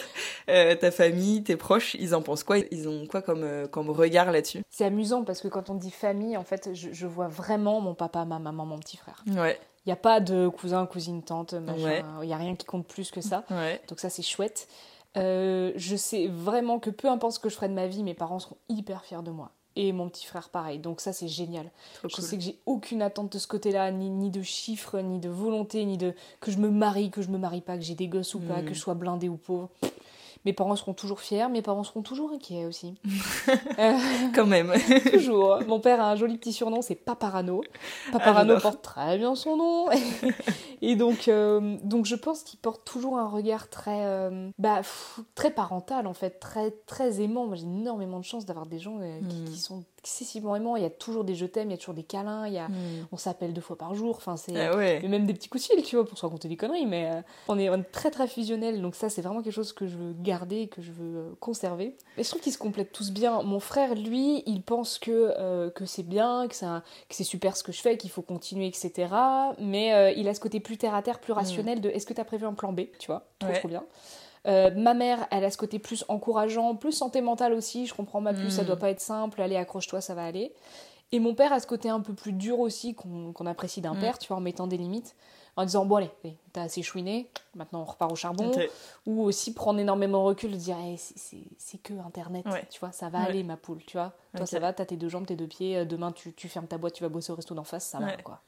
euh, ta famille, tes proches, ils en pensent quoi? Ils ont quoi comme, euh, comme regard là-dessus? C'est amusant parce que quand on dit famille, en fait, je, je, vois vraiment mon papa, ma maman, mon petit frère. Ouais. Il n'y a pas de cousin, cousine, tante, machin. Il n'y a rien qui compte plus que ça. Ouais. Donc ça, c'est chouette. Euh, je sais vraiment que peu importe ce que je ferai de ma vie, mes parents seront hyper fiers de moi. Et mon petit frère pareil. Donc ça c'est génial. Trop je cool. sais que j'ai aucune attente de ce côté-là, ni, ni de chiffres, ni de volonté, ni de que je me marie, que je me marie pas, que j'ai des gosses ou pas, Mm. que je sois blindée ou pauvre. Mes parents seront toujours fiers, mes parents seront toujours inquiets aussi. <laughs> Euh, Quand même. <laughs> toujours. Mon père a un joli petit surnom, c'est Paparano. Paparano j'adore. porte très bien son nom. <laughs> Et donc, euh, donc je pense qu'il porte toujours un regard très, euh, bah, pff, très parental en fait, très, très aimant. Moi j'ai énormément de chance d'avoir des gens euh, qui, Mm. qui sont excessivement. Il y a toujours des je t'aime, il y a toujours des câlins, il y a... Hmm. on s'appelle deux fois par jour. Enfin, c'est. Ouais. Et même des petits coups de fil, tu vois, pour se raconter des conneries, mais euh, on, est, on est très très fusionnels, donc ça c'est vraiment quelque chose que je veux garder, et que je veux euh, conserver. Et je trouve qu'ils se complètent tous bien. Mon frère, lui, il pense que, euh, que c'est bien, que c'est un- que c'est super ce que je fais, qu'il faut continuer, etc. Mais euh, il a ce côté plus terre à terre, plus rationnel de est-ce que tu as prévu un plan B, tu vois, trop Ouais. trop bien. Euh, ma mère, elle a ce côté plus encourageant, plus santé mentale aussi. Je comprends ma plus, ça Mm. doit pas être simple. Allez, accroche-toi, ça va aller. Et mon père a ce côté un peu plus dur aussi qu'on apprécie d'un Mm. père, tu vois, en mettant des limites, en disant bon allez, allez, t'as assez chouiné, maintenant on repart au charbon. Ou aussi prendre énormément de recul, dire Eh, c'est- que internet, Ouais. tu vois, ça va Ouais. aller ma poule, tu vois. Toi ça va, t'as tes deux jambes, tes deux pieds, euh, demain tu, tu fermes ta boîte, tu vas bosser au resto d'en face, ça va quoi.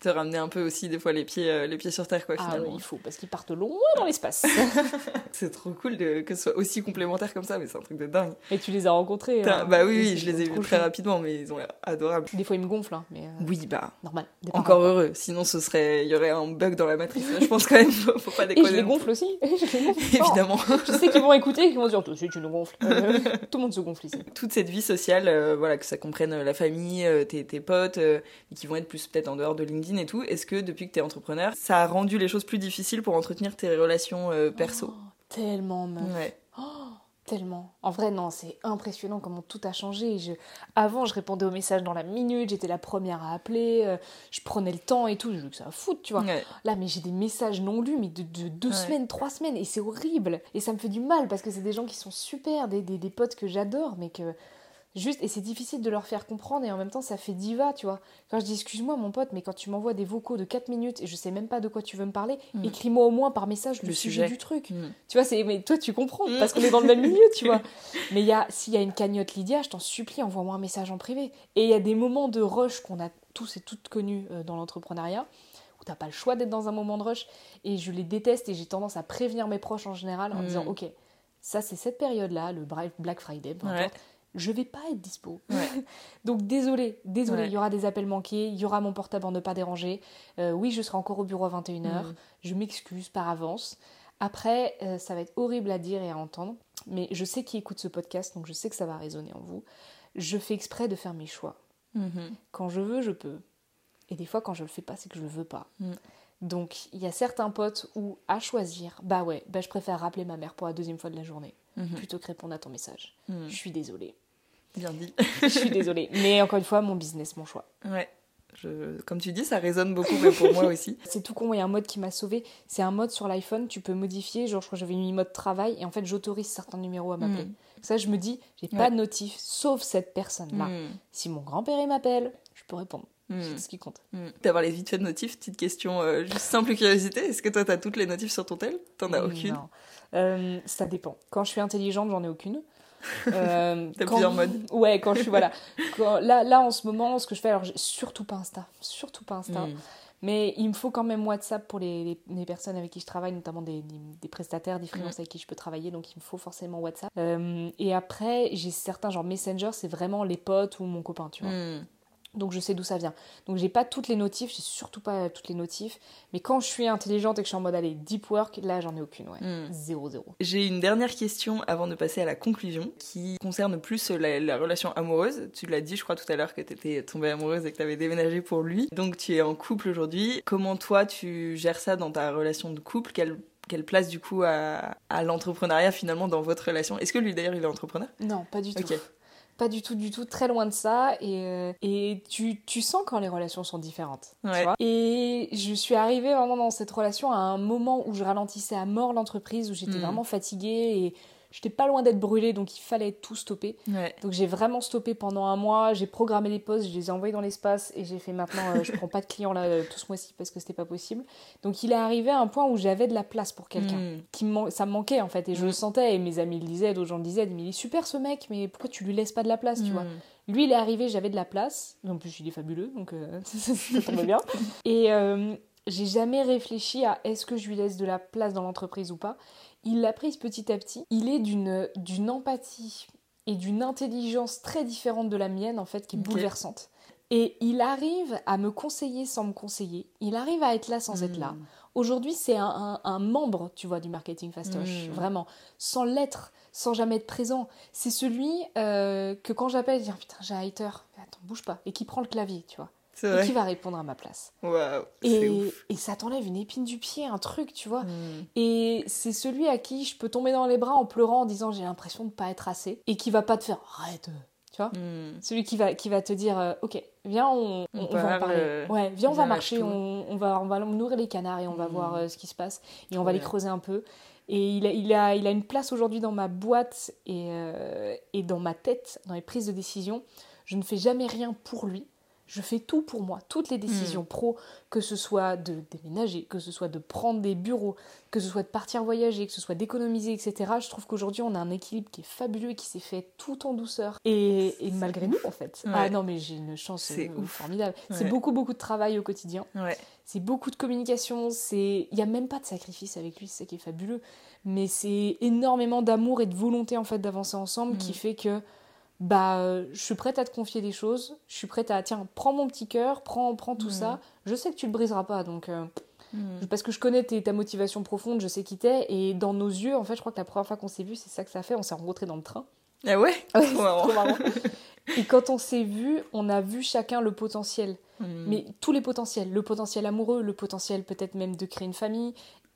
Te ramener un peu aussi des fois les pieds, euh, les pieds sur terre quoi Ah finalement. oui, il faut, parce qu'ils partent loin dans l'espace. <laughs> C'est trop cool de- que ce soit aussi complémentaire comme ça, mais c'est un truc de dingue. Et tu les as rencontrés hein, bah oui, et je les ai vus très rapidement, mais ils ont l'air adorables. Des fois ils me gonflent, hein, mais euh, Oui, bah. normal. Encore heureux, sinon ce serait, il y aurait un bug dans la matrice. Je pense quand même, <laughs> faut, pas Et je déconner. les gonfle aussi. <laughs> Je les gonfle fort. Évidemment. Je sais qu'ils vont écouter et qu'ils vont dire Toi aussi, tu nous gonfles. Euh, tout le monde se gonfle ici. Toute cette vie sociale, euh, voilà, que ça comprenne la famille, tes, tes potes, et qui vont être plus peut-être en dehors de LinkedIn et tout. Est-ce que depuis que t'es entrepreneur, ça a rendu les choses plus difficiles pour entretenir tes relations euh, perso? Oh, tellement, meuf. Ouais. Oh, tellement. En vrai, non, c'est impressionnant comment tout a changé. Je... Avant, je répondais aux messages dans la minute, j'étais la première à appeler, euh, je prenais le temps et tout. Je veux que ça va foutre, tu vois. Ouais. Là, mais j'ai des messages non lus, mais de, de deux Ouais. semaines, trois semaines, et c'est horrible. Et ça me fait du mal parce que c'est des gens qui sont super, des, des, des potes que j'adore, mais que. Juste, et c'est difficile de leur faire comprendre, et en même temps, ça fait diva, tu vois. Quand je dis excuse-moi, mon pote, mais quand tu m'envoies des vocaux de 4 minutes et je sais même pas de quoi tu veux me parler, Mm. écris-moi au moins par message le, Le sujet. sujet. du truc. Mm. Tu vois, c'est. Mais toi, tu comprends, Mm. parce qu'on est dans le même milieu, tu <laughs> vois. Mais il y a, s'il y a une cagnotte Lydia, je t'en supplie, envoie-moi un message en privé. Et il y a des moments de rush qu'on a tous et toutes connus euh, dans l'entrepreneuriat, où t'as pas le choix d'être dans un moment de rush. Et je les déteste et j'ai tendance à prévenir mes proches en général en disant Ok, ça c'est cette période-là, le Black Friday, peu Ouais. Je vais pas être dispo. Ouais. <laughs> Donc désolé, désolé, Ouais. il y aura des appels manqués, il y aura mon portable en ne pas déranger. Euh, oui, je serai encore au bureau à 21h. Mm. Je m'excuse par avance. Après, euh, ça va être horrible à dire et à entendre, mais je sais qui écoute ce podcast, donc je sais que ça va résonner en vous. Je fais exprès de faire mes choix. Mhm. Quand je veux, je peux. Et des fois, quand je le fais pas, c'est que je le veux pas. Mm. Donc, il y a certains potes où, à choisir, bah ouais, bah je préfère rappeler ma mère pour la deuxième fois de la journée, Mhm. plutôt que répondre à ton message. Mm. Je suis désolée. Bien dit. <laughs> Je suis désolée. Mais encore une fois, mon business, mon choix. Ouais. Je... Comme tu dis, ça résonne beaucoup, mais pour moi aussi. <laughs> C'est tout con, il y a un mode qui m'a sauvé. C'est un mode sur l'iPhone, tu peux modifier. Genre, je crois que j'avais mis mode travail et en fait, j'autorise certains numéros à m'appeler. Mm. Ça, je me dis, j'ai Ouais. pas de notif, sauf cette personne-là. Mm. Si mon grand-père m'appelle, je peux répondre. C'est ce qui compte. Mm. D'avoir les vite fait de notifs, petite question, euh, juste simple curiosité. Est-ce que toi, t'as toutes les notifs sur ton tel? T'en as aucune? Non. Euh, ça dépend. Quand je suis intelligente, j'en ai aucune. <laughs> Euh, T'as quand- plusieurs modes. <laughs> Ouais, quand je suis voilà. Quand- là, là, en ce moment, ce que je fais, alors surtout pas Insta, surtout pas Insta. Mm. Mais il me faut quand même WhatsApp pour les, les- les personnes avec qui je travaille, notamment des, des, des prestataires, des freelances avec qui je peux travailler, donc il me faut forcément WhatsApp. Euh, et après, j'ai certains, genre Messenger, c'est vraiment les potes ou mon copain, tu vois. Mm. Donc je sais d'où ça vient. Donc j'ai pas toutes les notifs, j'ai surtout pas toutes les notifs. Mais quand je suis intelligente et que je suis en mode allez, deep work, là j'en ai aucune, ouais. Mm. Zéro, zéro. J'ai une dernière question avant de passer à la conclusion qui concerne plus la, la relation amoureuse. Tu l'as dit, je crois, tout à l'heure que tu étais tombée amoureuse et que tu avais déménagé pour lui. Donc tu es en couple aujourd'hui. Comment toi tu gères ça dans ta relation de couple? Quelle, quelle place du coup à, à l'entrepreneuriat finalement dans votre relation? Est-ce que lui d'ailleurs il est entrepreneur? Non, pas du tout. Pas du tout, du tout, très loin de ça. Et, euh, et tu, tu sens quand les relations sont différentes. tu Ouais. vois. et je suis arrivée vraiment dans cette relation à un moment où je ralentissais à mort l'entreprise, où j'étais Mm. vraiment fatiguée et j'étais pas loin d'être brûlée, donc il fallait tout stopper. Ouais. Donc j'ai vraiment stoppé pendant un mois, j'ai programmé les postes, je les ai envoyés dans l'espace et j'ai fait maintenant, euh, je <laughs> prends pas de clients là euh, tout ce mois-ci parce que c'était pas possible. Donc il est arrivé à un point où j'avais de la place pour quelqu'un. Mm. Qui me man- ça me manquait en fait et je Mm. le sentais et mes amis le disaient, d'autres gens le disaient, mais il est super ce mec, mais pourquoi tu lui laisses pas de la place, tu vois Mm. lui, il est arrivé, j'avais de la place. En plus, il est fabuleux, donc euh, <laughs> ça, ça tombe bien. Et euh, j'ai jamais réfléchi à est-ce que je lui laisse de la place dans l'entreprise ou pas. Il l'a prise petit à petit. Il est d'une d'une empathie et d'une intelligence très différente de la mienne, en fait, qui est bouleversante. Et il arrive à me conseiller sans me conseiller. Il arrive à être là sans être là. Mm. Aujourd'hui, c'est un, un- un membre, tu vois, du marketing fastoche, Mm. vraiment, sans l'être, sans jamais être présent. C'est celui euh, que quand j'appelle, je dis Ah, putain, j'ai un hater, attends, bouge pas, et qui prend le clavier, tu vois, et qui va répondre à ma place. Et, ouf. et ça t'enlève une épine du pied, un truc, tu vois. Mm. Et c'est celui à qui je peux tomber dans les bras en pleurant, en disant j'ai l'impression de pas être assez, et qui va pas te faire arrête, euh, tu vois. Mm. Celui qui va, qui va te dire euh, ok viens on, On on- on va en parle, parler euh, ouais viens on va marcher on, va on va nourrir les canards et on va Mm. voir euh, ce qui se passe et on va les creuser un peu et il a, il a, il a une place aujourd'hui dans ma boîte et, euh, et dans ma tête dans les prises de décision je ne fais jamais rien pour lui je fais tout pour moi, toutes les Mm. décisions pro, que ce soit de déménager, que ce soit de prendre des bureaux, que ce soit de partir voyager, que ce soit d'économiser, etc. Je trouve qu'aujourd'hui on a un équilibre qui est fabuleux et qui s'est fait tout en douceur. Et, et malgré nous en fait. Ouais. Ah non mais j'ai une chance euh, formidable. C'est beaucoup beaucoup de travail au quotidien. Ouais. C'est beaucoup de communication, c'est il y a même pas de sacrifice avec lui, c'est ça qui est fabuleux, mais c'est énormément d'amour et de volonté en fait d'avancer ensemble qui Mhm. fait que bah euh, je suis prête à te confier des choses, je suis prête à tiens, prends mon petit cœur, prends prends tout ça. Je sais que tu le briseras pas donc euh, Mm. parce que je connais ta motivation profonde, je sais qui t'es et dans nos yeux en fait, je crois que la première fois qu'on s'est vu, c'est ça que ça fait, on s'est rencontrés dans le train. Ah ouais? <laughs> Ouais, Trop marrant. trop marrant. Et quand on s'est vu, on a vu chacun le potentiel Mm. mais tous les potentiels, le potentiel amoureux, le potentiel peut-être même de créer une famille,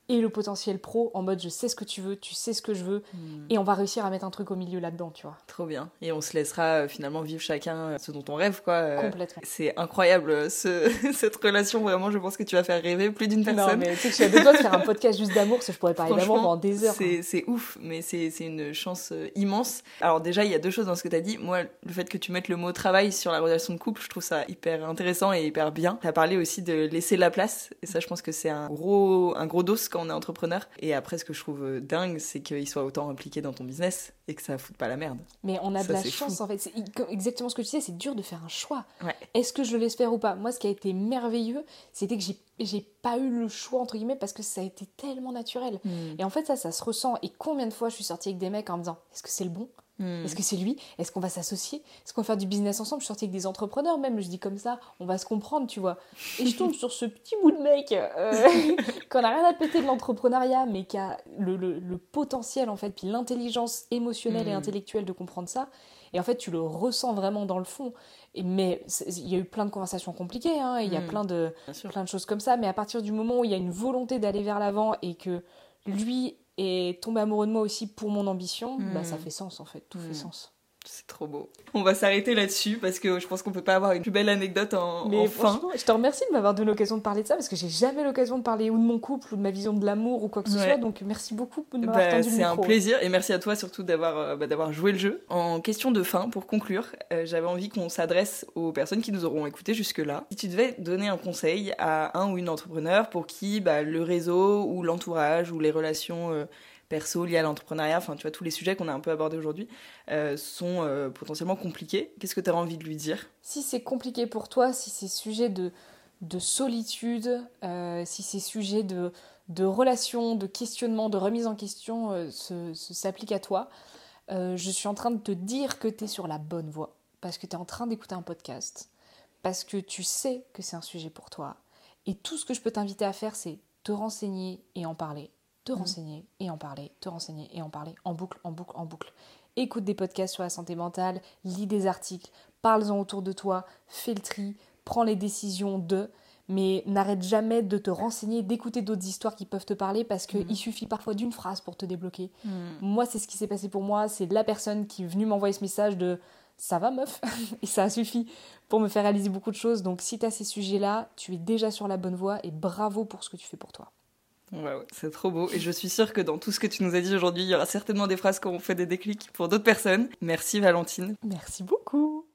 et le potentiel pro en mode je sais ce que tu veux, tu sais ce que je veux, Mm. et on va réussir à mettre un truc au milieu là-dedans, tu vois. Trop bien. Et on se laissera euh, finalement vivre chacun euh, ce dont on rêve, quoi. Euh, Complètement. C'est incroyable, euh, ce... <laughs> cette relation. Vraiment, je pense que tu vas faire rêver plus d'une Non, personne. mais tu sais que je suis à deux doigts de faire un <laughs> podcast juste d'amour, parce que je pourrais parler d'amour pendant des heures. hein. C'est, ouf, mais c'est, c'est une chance immense. Alors déjà, il y a deux choses dans ce que tu as dit. Moi, le fait que tu mettes le mot travail sur la relation de couple, je trouve ça hyper intéressant et hyper bien. Tu as parlé aussi de laisser la place, et ça, je pense que c'est un gros, un gros dos quand on est entrepreneur. Et après, ce que je trouve euh, dingue, c'est qu'il soit autant impliqué dans ton business et que ça foute pas la merde. Mais on a Ça, de la chance fou. en fait. C'est exactement ce que tu disais, c'est dur de faire un choix. Ouais. Est-ce que je le laisse faire ou pas? Moi, ce qui a été merveilleux, c'était que j'ai, j'ai pas eu le choix, entre guillemets, parce que ça a été tellement naturel. Et en fait, ça, ça se ressent. Et combien de fois je suis sortie avec des mecs en me disant Est-ce que c'est le bon? Est-ce que c'est lui Est-ce qu'on va s'associer? Est-ce qu'on va faire du business ensemble? Je suis sortie avec des entrepreneurs même, je dis comme ça, on va se comprendre, tu vois. Et je tombe <laughs> sur ce petit bout de mec euh, <laughs> qu'on a rien à péter de l'entrepreneuriat, mais qui a le, le- le potentiel en fait, puis l'intelligence émotionnelle et Mhm. intellectuelle de comprendre ça. Et en fait, tu le ressens vraiment dans le fond. Et, mais il y a eu plein de conversations compliquées, hein, il y a Mhm. plein de, plein de choses comme ça, mais à partir du moment où il y a une volonté d'aller vers l'avant et que lui est tombé amoureux de moi aussi pour mon ambition, bah, Mhm. ça fait sens en fait, tout fait sens. C'est trop beau. On va s'arrêter là-dessus parce que je pense qu'on peut pas avoir une plus belle anecdote en, Mais en fin. je te remercie de m'avoir donné l'occasion de parler de ça parce que j'ai jamais l'occasion de parler ou de mon couple ou de ma vision de l'amour ou quoi que ce Ouais. soit. Donc merci beaucoup de m'avoir Bah, tendu le c'est un plaisir et merci à toi surtout d'avoir euh, bah, d'avoir joué le jeu. En question de fin, pour conclure, euh, j'avais envie qu'on s'adresse aux personnes qui nous auront écoutés jusque-là. Si tu devais donner un conseil à un ou une entrepreneur pour qui bah, le réseau ou l'entourage ou les relations euh, perso liées à l'entrepreneuriat, enfin tu vois tous les sujets qu'on a un peu abordés aujourd'hui, euh, sont euh, potentiellement compliqués, qu'est-ce que tu as envie de lui dire? Si c'est compliqué pour toi, si c'est sujet de, de solitude, euh, si c'est sujet de, relations, de questionnement, de remise en question s'applique à toi, je suis en train de te dire que tu es sur la bonne voie. Parce que tu es en train d'écouter un podcast. Parce que tu sais que c'est un sujet pour toi. Et tout ce que je peux t'inviter à faire, c'est te renseigner et en parler. Te renseigner et en parler. Te renseigner et en parler. En boucle, en boucle, en boucle. Écoute des podcasts sur la santé mentale, lis des articles, parle-en autour de toi, fais le tri, prends les décisions de, mais n'arrête jamais de te renseigner, d'écouter d'autres histoires qui peuvent te parler parce qu'il Mhm. suffit parfois d'une phrase pour te débloquer. Moi, c'est ce qui s'est passé pour moi. C'est la personne qui est venue m'envoyer ce message de ça va meuf? <laughs> Et ça suffit pour me faire réaliser beaucoup de choses. Donc si tu as ces sujets-là, tu es déjà sur la bonne voie et bravo pour ce que tu fais pour toi. Ouais, ouais, c'est trop beau. Et je suis sûre que dans tout ce que tu nous as dit aujourd'hui, il y aura certainement des phrases qui auront fait des déclics pour d'autres personnes. Merci Valentine. Merci beaucoup.